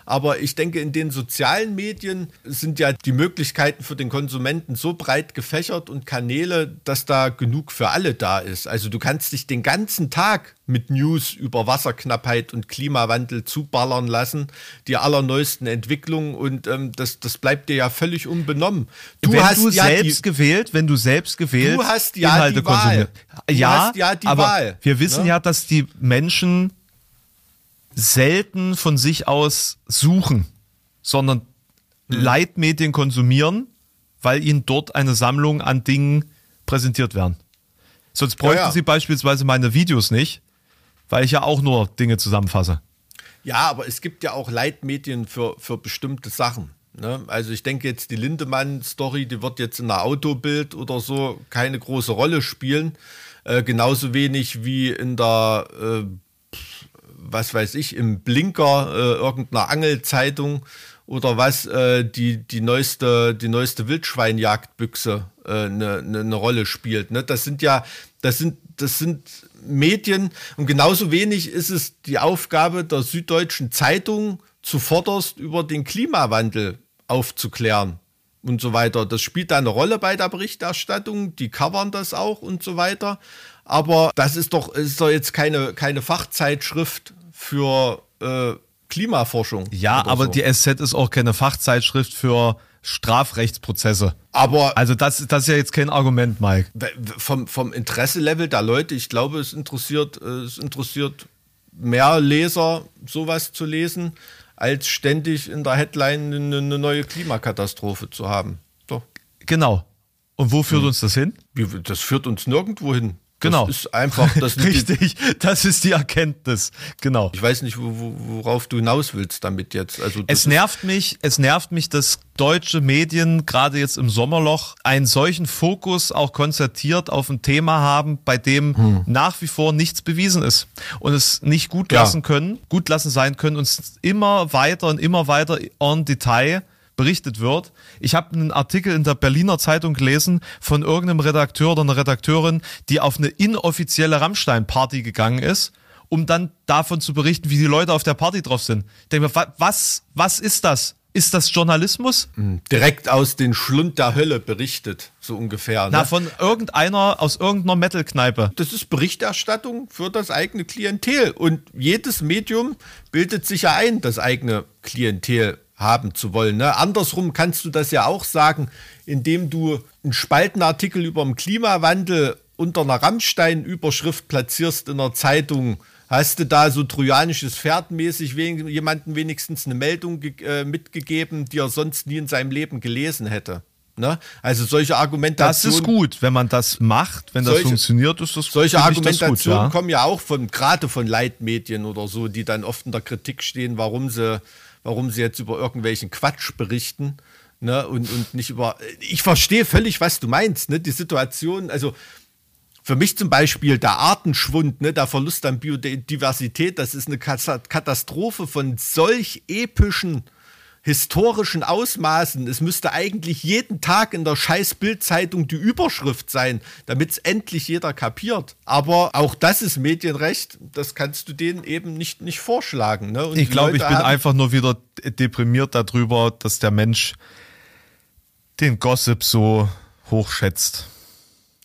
B: Aber ich denke, in den sozialen Medien sind ja die Möglichkeiten für den Konsumenten so breit gefächert und Kanäle, dass da genug für alle da ist. Also du kannst dich den ganzen Tag mit News über Wasserknappheit und Klimawandel zuballern lassen, die allerneuesten Entwicklungen und ähm, das, das bleibt dir ja völlig unbenommen.
A: Du wenn hast du ja selbst die, gewählt, wenn du selbst gewählt
B: du hast ja Inhalte die Wahl.
A: Du ja, hast ja die aber Wahl. Wir wissen ne? ja, dass die Menschen selten von sich aus suchen, sondern mhm. Leitmedien konsumieren, weil ihnen dort eine Sammlung an Dingen präsentiert werden. Sonst bräuchten ja, ja. sie beispielsweise meine Videos nicht, weil ich ja auch nur Dinge zusammenfasse.
B: Ja, aber es gibt ja auch Leitmedien für, für bestimmte Sachen. Ne? Also ich denke jetzt, die Lindemann-Story, die wird jetzt in einer Autobild oder so keine große Rolle spielen. Äh, genauso wenig wie in der äh, was weiß ich, im Blinker äh, irgendeiner Angelzeitung oder was äh, die, die neueste, die neueste Wildschweinjagdbüchse eine äh, ne, ne, Rolle spielt. Ne? Das sind ja, das sind, das sind Medien und genauso wenig ist es die Aufgabe der Süddeutschen Zeitung zuvorderst über den Klimawandel aufzuklären und so weiter. Das spielt da eine Rolle bei der Berichterstattung, die covern das auch und so weiter. Aber das ist doch, ist doch jetzt keine, keine Fachzeitschrift für äh, Klimaforschung.
A: Ja, aber so. die SZ ist auch keine Fachzeitschrift für Strafrechtsprozesse.
B: Aber
A: also das, das ist ja jetzt kein Argument, Mike.
B: Vom, vom Interesselevel der Leute, ich glaube, es interessiert, äh, es interessiert mehr Leser, sowas zu lesen, als ständig in der Headline eine, eine neue Klimakatastrophe zu haben. Doch.
A: Genau. Und wo führt hm. uns das hin?
B: Das führt uns nirgendwo hin.
A: Genau.
B: Das ist einfach das
A: Richtig, das ist die Erkenntnis. Genau.
B: Ich weiß nicht, wo, wo, worauf du hinaus willst damit jetzt. Also
A: es nervt mich, es nervt mich, dass deutsche Medien gerade jetzt im Sommerloch einen solchen Fokus auch konzertiert auf ein Thema haben, bei dem hm. nach wie vor nichts bewiesen ist und es nicht gut lassen ja. können, gut lassen sein können und immer weiter und immer weiter en Detail berichtet wird. Ich habe einen Artikel in der Berliner Zeitung gelesen von irgendeinem Redakteur oder einer Redakteurin, die auf eine inoffizielle Rammstein-Party gegangen ist, um dann davon zu berichten, wie die Leute auf der Party drauf sind. Ich denke mir, was, was ist das? Ist das Journalismus?
B: Hm, direkt aus den Schlund der Hölle berichtet, so ungefähr. Ne?
A: Na, von irgendeiner, aus irgendeiner Metal-Kneipe.
B: Das ist Berichterstattung für das eigene Klientel. Und jedes Medium bildet sich ja ein, das eigene Klientel haben zu wollen. Ne? Andersrum kannst du das ja auch sagen, indem du einen Spaltenartikel über den Klimawandel unter einer Rammstein-Überschrift platzierst in der Zeitung. Hast du da so trojanisches Pferd mäßig jemanden wenigstens eine Meldung äh, mitgegeben, die er sonst nie in seinem Leben gelesen hätte? Ne? Also solche Argumentationen.
A: Das ist gut, wenn man das macht, wenn solche, das funktioniert, ist das
B: Solche Argumentationen gut, ja? kommen ja auch von, gerade von Leitmedien oder so, die dann oft in der Kritik stehen, warum sie warum sie jetzt über irgendwelchen Quatsch berichten. Ne, und, und nicht über. Ich verstehe völlig, was du meinst. Ne? Die Situation, also für mich zum Beispiel der Artenschwund, ne, der Verlust an Biodiversität, das ist eine Katastrophe von solch epischen historischen Ausmaßen. Es müsste eigentlich jeden Tag in der scheiß Bildzeitung die Überschrift sein, damit es endlich jeder kapiert. Aber auch das ist Medienrecht, das kannst du denen eben nicht, nicht vorschlagen. Ne?
A: ich glaube, ich bin einfach nur wieder deprimiert darüber, dass der Mensch den Gossip so hochschätzt.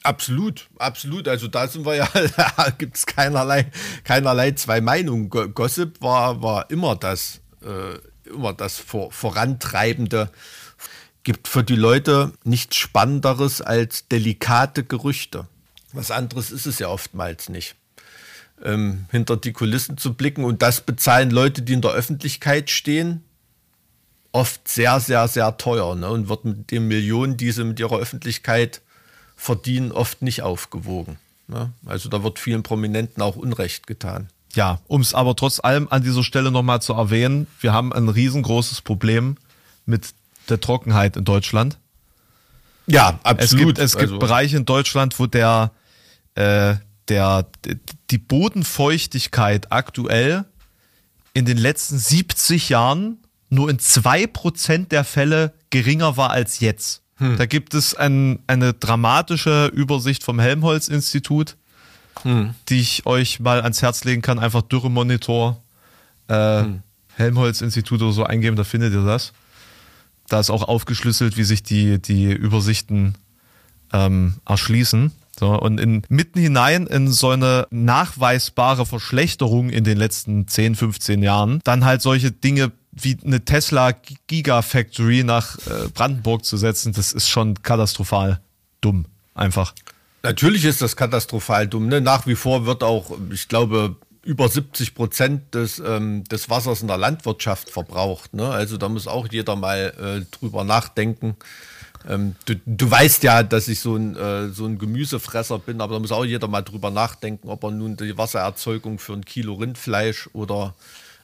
B: Absolut, absolut. Also da sind wir ja, da gibt es keinerlei, keinerlei zwei Meinungen. Gossip war, war immer das äh, immer das vor, Vorantreibende. Gibt für die Leute nichts Spannenderes als delikate Gerüchte. Was anderes ist es ja oftmals nicht. Ähm, hinter die Kulissen zu blicken und das bezahlen Leute, die in der Öffentlichkeit stehen, oft sehr, sehr, sehr teuer ne? und wird mit den Millionen, die sie mit ihrer Öffentlichkeit verdienen, oft nicht aufgewogen. Ne? Also da wird vielen Prominenten auch Unrecht getan
A: ja, um es aber trotz allem an dieser Stelle nochmal zu erwähnen, wir haben ein riesengroßes Problem mit der Trockenheit in Deutschland.
B: Ja, absolut.
A: Es gibt, es gibt also. Bereiche in Deutschland, wo der, äh, der, die Bodenfeuchtigkeit aktuell in den letzten 70 Jahren nur in zwei Prozent der Fälle geringer war als jetzt. Hm. Da gibt es ein, eine dramatische Übersicht vom Helmholtz-Institut hm. die ich euch mal ans Herz legen kann. Einfach Dürremonitor, äh, hm. Helmholtz-Institut oder so eingeben, da findet ihr das. Da ist auch aufgeschlüsselt, wie sich die, die Übersichten ähm, erschließen. So, und in, mitten hinein in so eine nachweisbare Verschlechterung in den letzten 10, 15 Jahren, dann halt solche Dinge wie eine Tesla Gigafactory nach äh, Brandenburg zu setzen, das ist schon katastrophal dumm. Einfach.
B: Natürlich ist das katastrophal dumm. Ne? Nach wie vor wird auch, ich glaube, über 70 Prozent des, ähm, des Wassers in der Landwirtschaft verbraucht. Ne? Also da muss auch jeder mal äh, drüber nachdenken. Ähm, du, du weißt ja, dass ich so ein, äh, so ein Gemüsefresser bin, aber da muss auch jeder mal drüber nachdenken, ob er nun die Wassererzeugung für ein Kilo Rindfleisch oder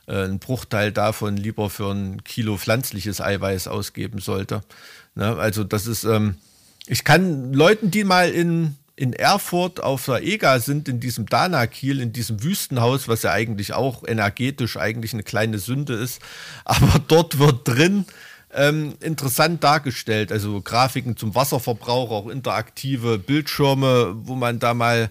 B: äh, einen Bruchteil davon lieber für ein Kilo pflanzliches Eiweiß ausgeben sollte. Ne? Also das ist, ähm, ich kann Leuten, die mal in in Erfurt auf der EGA sind, in diesem Dana-Kiel, in diesem Wüstenhaus, was ja eigentlich auch energetisch eigentlich eine kleine Sünde ist, aber dort wird drin ähm, interessant dargestellt, also Grafiken zum Wasserverbrauch, auch interaktive Bildschirme, wo man da mal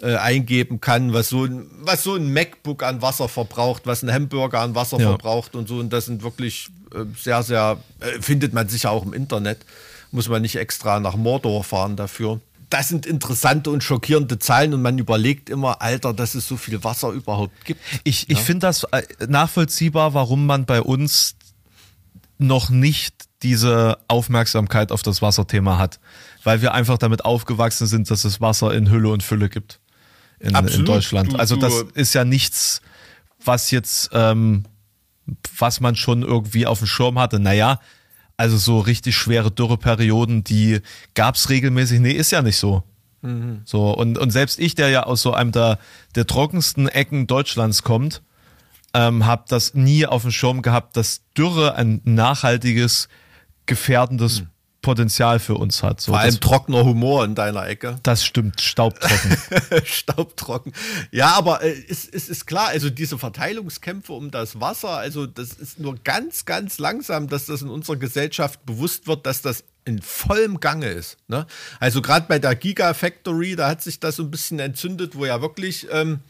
B: äh, eingeben kann, was so, ein, was so ein MacBook an Wasser verbraucht, was ein Hamburger an Wasser ja. verbraucht und so. Und das sind wirklich äh, sehr, sehr, äh, findet man sicher auch im Internet. Muss man nicht extra nach Mordor fahren dafür das sind interessante und schockierende Zahlen und man überlegt immer, Alter, dass es so viel Wasser überhaupt gibt.
A: Ich, ich ja? finde das äh, nachvollziehbar, warum man bei uns noch nicht diese Aufmerksamkeit auf das Wasserthema hat, weil wir einfach damit aufgewachsen sind, dass es Wasser in Hülle und Fülle gibt in, in Deutschland. Du, also das ist ja nichts, was jetzt, ähm, was man schon irgendwie auf dem Schirm hatte. Naja, also so richtig schwere Dürreperioden, die gab es regelmäßig. Nee, ist ja nicht so. So, und, und selbst ich, der ja aus so einem der, der trockensten Ecken Deutschlands kommt, ähm, habe das nie auf dem Schirm gehabt, dass Dürre ein nachhaltiges, gefährdendes Potenzial für uns hat. So,
B: Vor allem trockener Humor in deiner Ecke.
A: das stimmt, staubtrocken.
B: Staubtrocken. Ja, aber äh, es, es ist klar, also diese Verteilungskämpfe um das Wasser, also das ist nur ganz, ganz langsam, dass das in unserer Gesellschaft bewusst wird, dass das in vollem Gange ist. Ne? Also gerade bei der Gigafactory, da hat sich das so ein bisschen entzündet, wo ja wirklich ähm,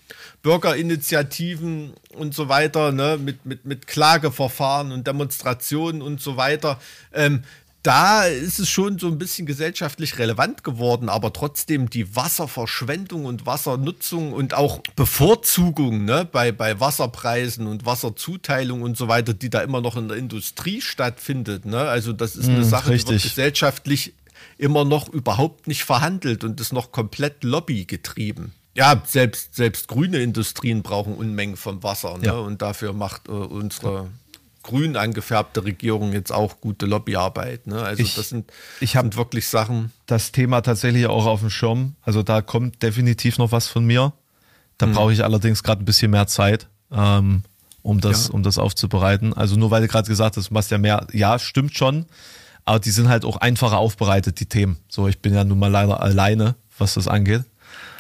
B: Bürgerinitiativen und so weiter, ne, mit, mit, mit Klageverfahren und Demonstrationen und so weiter, ähm, da ist es schon so ein bisschen gesellschaftlich relevant geworden, aber trotzdem die Wasserverschwendung und Wassernutzung und auch Bevorzugung ne, bei, bei Wasserpreisen und Wasserzuteilung und so weiter, die da immer noch in der Industrie stattfindet. Ne? Also das ist eine
A: Mm,
B: Sache, die wird
A: richtig.
B: gesellschaftlich immer noch überhaupt nicht verhandelt und ist noch komplett lobbygetrieben. Ja, selbst, selbst grüne Industrien brauchen Unmengen von Wasser. Ne?
A: Ja.
B: Und dafür macht äh, unsere grün angefärbte Regierung jetzt auch gute Lobbyarbeit. Ne? Also
A: Ich-
B: das sind,
A: ich hab-
B: sind wirklich Sachen.
A: das Thema tatsächlich auch auf dem Schirm. Also da kommt definitiv noch was von mir. Da brauche ich allerdings gerade ein bisschen mehr Zeit, ähm, um, das,
B: Ja.
A: um das aufzubereiten. Also nur weil du gerade gesagt hast, du machst ja mehr, ja, stimmt schon, aber die sind halt auch einfacher aufbereitet, die Themen. So, ich bin ja nun mal leider alleine, was das angeht.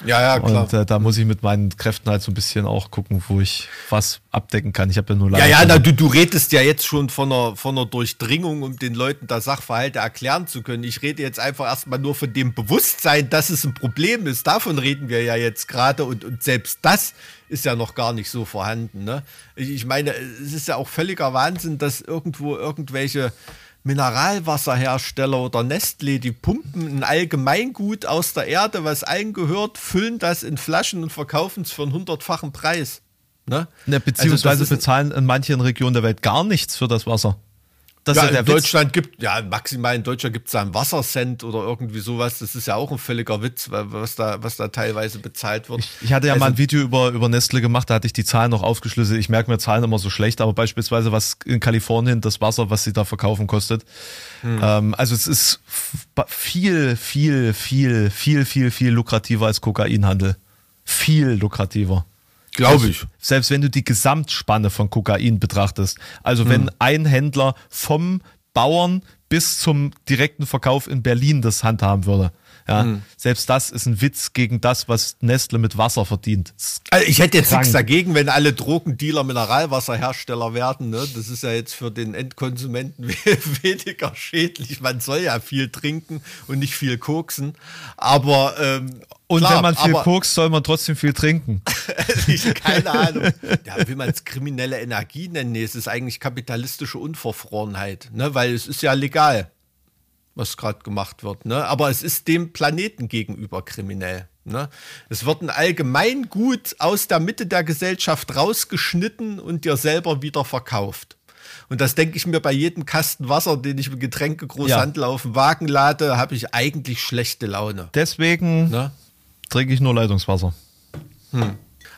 B: Ja, ja, klar.
A: Und äh, da muss ich mit meinen Kräften halt so ein bisschen auch gucken, wo ich was abdecken kann. Ich habe ja nur
B: ja,
A: leider.
B: ja, na, du, du redest ja jetzt schon von einer, von einer Durchdringung, um den Leuten da Sachverhalte erklären zu können. Ich rede jetzt einfach erstmal nur von dem Bewusstsein, dass es ein Problem ist. Davon reden wir ja jetzt gerade und, und selbst das ist ja noch gar nicht so vorhanden. Ne? Ich, ich meine, es ist ja auch völliger Wahnsinn, dass irgendwo irgendwelche Mineralwasserhersteller oder Nestlé, die pumpen ein Allgemeingut aus der Erde, was allen gehört, füllen das in Flaschen und verkaufen es für einen hundertfachen Preis. Ne?
A: Ne,
B: Also
A: beziehungsweise
B: ein-
A: bezahlen in manchen Regionen der Welt gar nichts für das Wasser. Das
B: ja, in
A: der Witz.
B: Deutschland gibt, ja, maximal in Deutschland gibt es da einen Wassercent oder irgendwie sowas. Das ist ja auch ein völliger Witz, was da, was da teilweise bezahlt wird.
A: Ich hatte ja
B: Also-
A: mal ein Video über, über Nestle gemacht, da hatte ich die Zahlen noch aufgeschlüsselt. Ich merke mir Zahlen immer so schlecht, aber beispielsweise, was in Kalifornien das Wasser, was sie da verkaufen, kostet.
B: Hm.
A: Ähm, also es ist viel, viel, viel, viel, viel, viel lukrativer als Kokainhandel. Viel lukrativer.
B: Glaube ich.
A: Selbst wenn du die Gesamtspanne von Kokain betrachtest. Also wenn ein Händler vom Bauern bis zum direkten Verkauf in Berlin das handhaben würde. Ja, selbst das ist ein Witz gegen das, was Nestle mit Wasser verdient.
B: Also ich hätte jetzt
A: Krank.
B: nichts dagegen, wenn alle Drogendealer Mineralwasserhersteller werden. Ne? Das ist ja jetzt für den Endkonsumenten weniger schädlich. Man soll ja viel trinken und nicht viel koksen. Aber ähm,
A: Und
B: klar,
A: wenn man viel kokst, soll man trotzdem viel trinken.
B: ich, keine Ahnung. Ja, will man es kriminelle Energie nennen? Nee, es ist eigentlich kapitalistische Unverfrorenheit, ne? weil es ist ja legal, was gerade gemacht wird. Ne? Aber es ist dem Planeten gegenüber kriminell. Ne? Es wird ein Allgemeingut aus der Mitte der Gesellschaft rausgeschnitten und dir selber wieder verkauft. Und das denke ich mir bei jedem Kasten Wasser, den ich im Getränkegroßhandel auf den Wagen lade, habe ich eigentlich schlechte Laune.
A: Deswegen
B: Ne?
A: trinke ich nur Leitungswasser.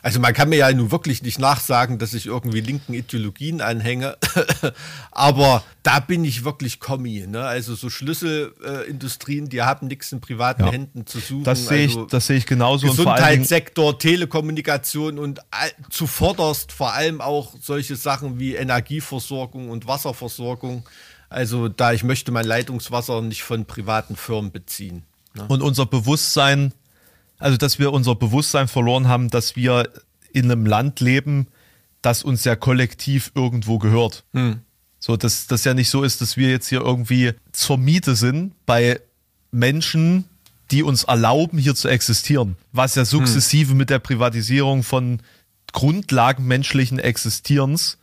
B: Also man kann mir ja nun wirklich nicht nachsagen, dass ich irgendwie linken Ideologien anhänge, aber da bin ich wirklich Kommi. Ne? Also so Schlüsselindustrien, äh, die haben nichts in privaten
A: Ja.
B: Händen zu suchen.
A: Das sehe ich,
B: also
A: das sehe ich genauso.
B: Gesundheitssektor, Telekommunikation und all, zuvorderst vor allem auch solche Sachen wie Energieversorgung und Wasserversorgung. Also da ich möchte mein Leitungswasser nicht von privaten Firmen beziehen. Ne?
A: und unser Bewusstsein, also dass wir unser Bewusstsein verloren haben, dass wir in einem Land leben, das uns ja kollektiv irgendwo gehört. So, dass das ja nicht so ist, dass wir jetzt hier irgendwie zur Miete sind bei Menschen, die uns erlauben, hier zu existieren. Was ja sukzessive mit der Privatisierung von Grundlagen menschlichen Existierens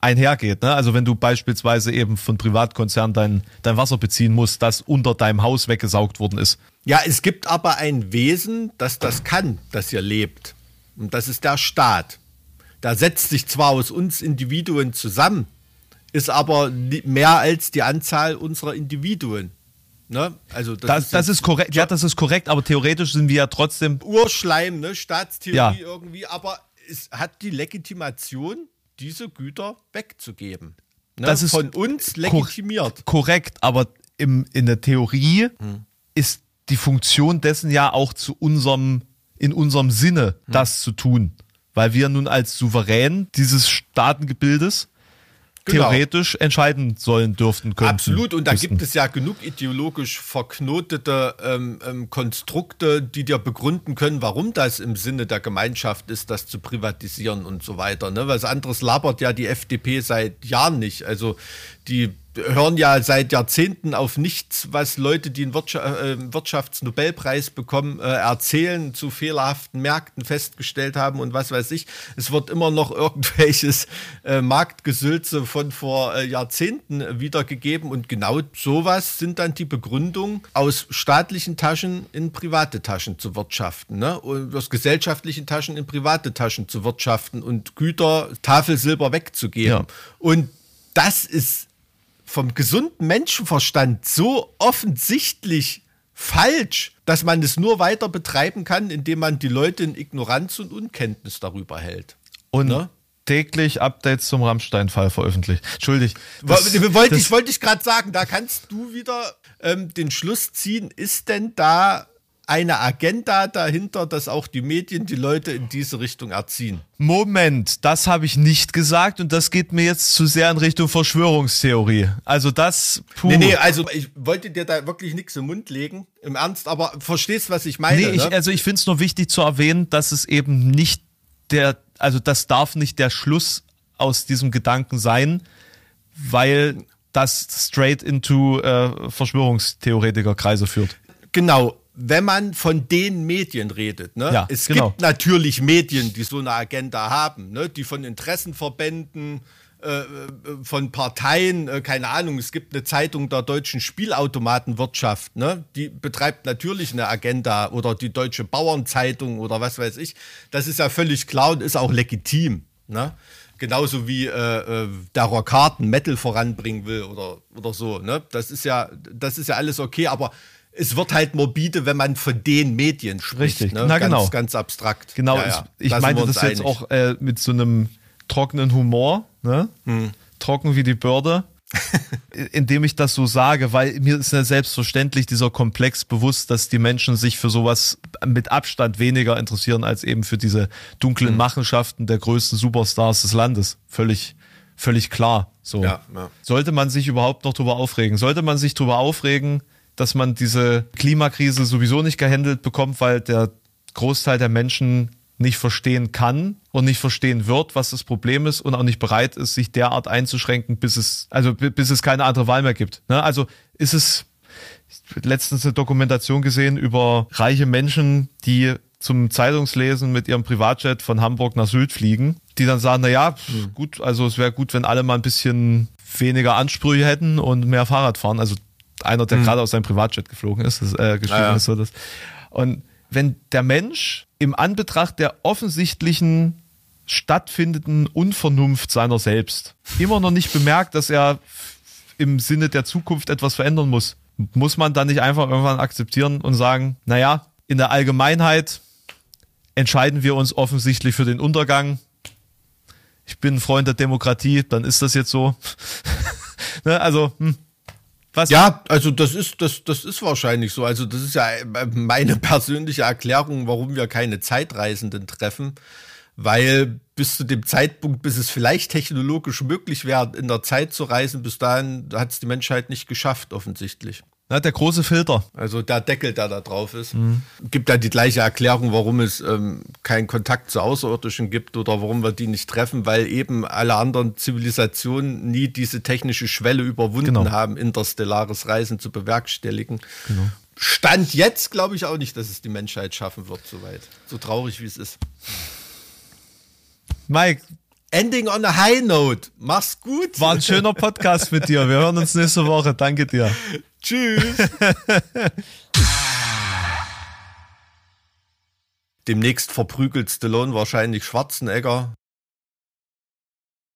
A: einhergeht. Ne? Also wenn du beispielsweise eben von Privatkonzernen dein, dein Wasser beziehen musst, das unter deinem Haus weggesaugt worden ist.
B: Ja, es gibt aber ein Wesen, das das kann, das hier lebt. Und das ist der Staat. Da setzt sich zwar aus uns Individuen zusammen, ist aber mehr als die Anzahl unserer Individuen. Ne? Also das,
A: Das, das
B: jetzt
A: ist korrekt, ja, das ist korrekt, aber theoretisch sind wir ja trotzdem.
B: Urschleim, ne? Staatstheorie
A: Ja.
B: irgendwie, aber es hat die Legitimation, diese Güter wegzugeben. Ne?
A: Das ist
B: von uns legitimiert.
A: Korrekt, aber im, in der Theorie
B: Hm.
A: ist die Funktion dessen ja auch zu unserem, in unserem Sinne,
B: Hm.
A: das zu tun. Weil wir nun als Souverän dieses Staatengebildes
B: Genau.
A: theoretisch entscheiden sollen dürften können.
B: Absolut, und da gibt es ja genug ideologisch verknotete ähm, ähm, Konstrukte, die dir begründen können, warum das im Sinne der Gemeinschaft ist, das zu privatisieren und so weiter. Ne? Was anderes labert ja die FDP seit Jahren nicht. Also die hören ja seit Jahrzehnten auf nichts, was Leute, die einen äh, Wirtschaftsnobelpreis bekommen, äh, erzählen, zu fehlerhaften Märkten festgestellt haben und was weiß ich. Es wird immer noch irgendwelches äh, Marktgesülze von vor Jahrzehnten wiedergegeben und genau sowas sind dann die Begründungen, aus staatlichen Taschen in private Taschen zu wirtschaften, ne? und aus gesellschaftlichen Taschen in private Taschen zu wirtschaften und Güter Tafelsilber wegzugeben.
A: Ja.
B: Und das ist vom gesunden Menschenverstand so offensichtlich falsch, dass man es nur weiter betreiben kann, indem man die Leute in Ignoranz und Unkenntnis darüber hält.
A: Und
B: Ne?
A: täglich Updates zum Rammstein-Fall veröffentlicht. Entschuldig. Das-
B: Wo- wollte ich wollte ich gerade sagen, da kannst du wieder ähm, den Schluss ziehen, ist denn da eine Agenda dahinter, dass auch die Medien die Leute in diese Richtung erziehen?
A: Moment, das habe ich nicht gesagt und das geht mir jetzt zu sehr in Richtung Verschwörungstheorie. Also das, puh.
B: Nee, nee, also ich wollte dir da wirklich nichts im Mund legen, im Ernst, aber verstehst, was ich meine?
A: Nee, ich,
B: ne?
A: also ich finde es nur wichtig zu erwähnen, dass es eben nicht der, also das darf nicht der Schluss aus diesem Gedanken sein, weil das straight into äh, Verschwörungstheoretikerkreise führt.
B: Genau, wenn man von den Medien redet, ne?
A: Ja,
B: es
A: genau.
B: gibt natürlich Medien, die so eine Agenda haben, ne? die von Interessenverbänden, äh, äh, von Parteien, äh, keine Ahnung, es gibt eine Zeitung der deutschen Spielautomatenwirtschaft, ne? die betreibt natürlich eine Agenda oder die Deutsche Bauernzeitung oder was weiß ich. Das ist ja völlig klar und ist auch legitim. Ne? Genauso wie äh, äh, der Rockarten Metal voranbringen will oder, oder so. Ne? Das, ist ja, das ist ja alles okay, aber es wird halt morbide, wenn man von den Medien spricht.
A: Richtig.
B: Ne?
A: Na,
B: ganz,
A: genau.
B: Ganz abstrakt.
A: Genau,
B: Ja, ja.
A: ich, ich
B: Da
A: meinte das jetzt
B: einig.
A: auch äh, mit so einem trockenen Humor, ne?
B: Hm.
A: trocken wie die Börde, indem ich das so sage, weil mir ist ja selbstverständlich dieser Komplex bewusst, dass die Menschen sich für sowas mit Abstand weniger interessieren als eben für diese
B: Hm.
A: dunklen Machenschaften der größten Superstars des Landes. Völlig, völlig klar. So.
B: Ja.
A: Sollte man sich überhaupt noch drüber aufregen? Sollte man sich drüber aufregen, dass man diese Klimakrise sowieso nicht gehandelt bekommt, weil der Großteil der Menschen nicht verstehen kann und nicht verstehen wird, was das Problem ist und auch nicht bereit ist, sich derart einzuschränken, bis es, also bi- bis es keine andere Wahl mehr gibt. Ne? Also ist es letztens eine Dokumentation gesehen über reiche Menschen, die zum Zeitungslesen mit ihrem Privatjet von Hamburg nach Sylt fliegen, die dann sagen, na ja, pf, gut, also es wäre gut, wenn alle mal ein bisschen weniger Ansprüche hätten und mehr Fahrrad fahren. Also einer, der gerade aus seinem Privatjet geflogen ist, das, äh, geschrieben
B: Ja, ja.
A: ist so das. Und wenn der Mensch im Anbetracht der offensichtlichen stattfindenden Unvernunft seiner selbst immer noch nicht bemerkt, dass er im Sinne der Zukunft etwas verändern muss, muss man dann nicht einfach irgendwann akzeptieren und sagen, naja, in der Allgemeinheit entscheiden wir uns offensichtlich für den Untergang. Ich bin ein Freund der Demokratie, dann ist das jetzt so. ne, also, hm, was?
B: Ja, also das ist, das, das ist wahrscheinlich so. Also das ist ja meine persönliche Erklärung, warum wir keine Zeitreisenden treffen. Weil bis zu dem Zeitpunkt, bis es vielleicht technologisch möglich wäre, in der Zeit zu reisen, bis dahin hat es die Menschheit nicht geschafft, offensichtlich.
A: Na, der große Filter.
B: Also der Deckel, der da drauf ist. Gibt da die gleiche Erklärung, warum es ähm, keinen Kontakt zu Außerirdischen gibt oder warum wir die nicht treffen, weil eben alle anderen Zivilisationen nie diese technische Schwelle überwunden
A: Genau.
B: haben, interstellares Reisen zu bewerkstelligen. Stand jetzt glaube ich auch nicht, dass es die Menschheit schaffen wird, soweit. So traurig wie es ist.
A: Mike,
B: Ending on a high note. Mach's gut.
A: war ein schöner Podcast mit dir. Wir hören uns nächste Woche. Danke dir.
B: Tschüss. Demnächst verprügelt Stallone wahrscheinlich Schwarzenegger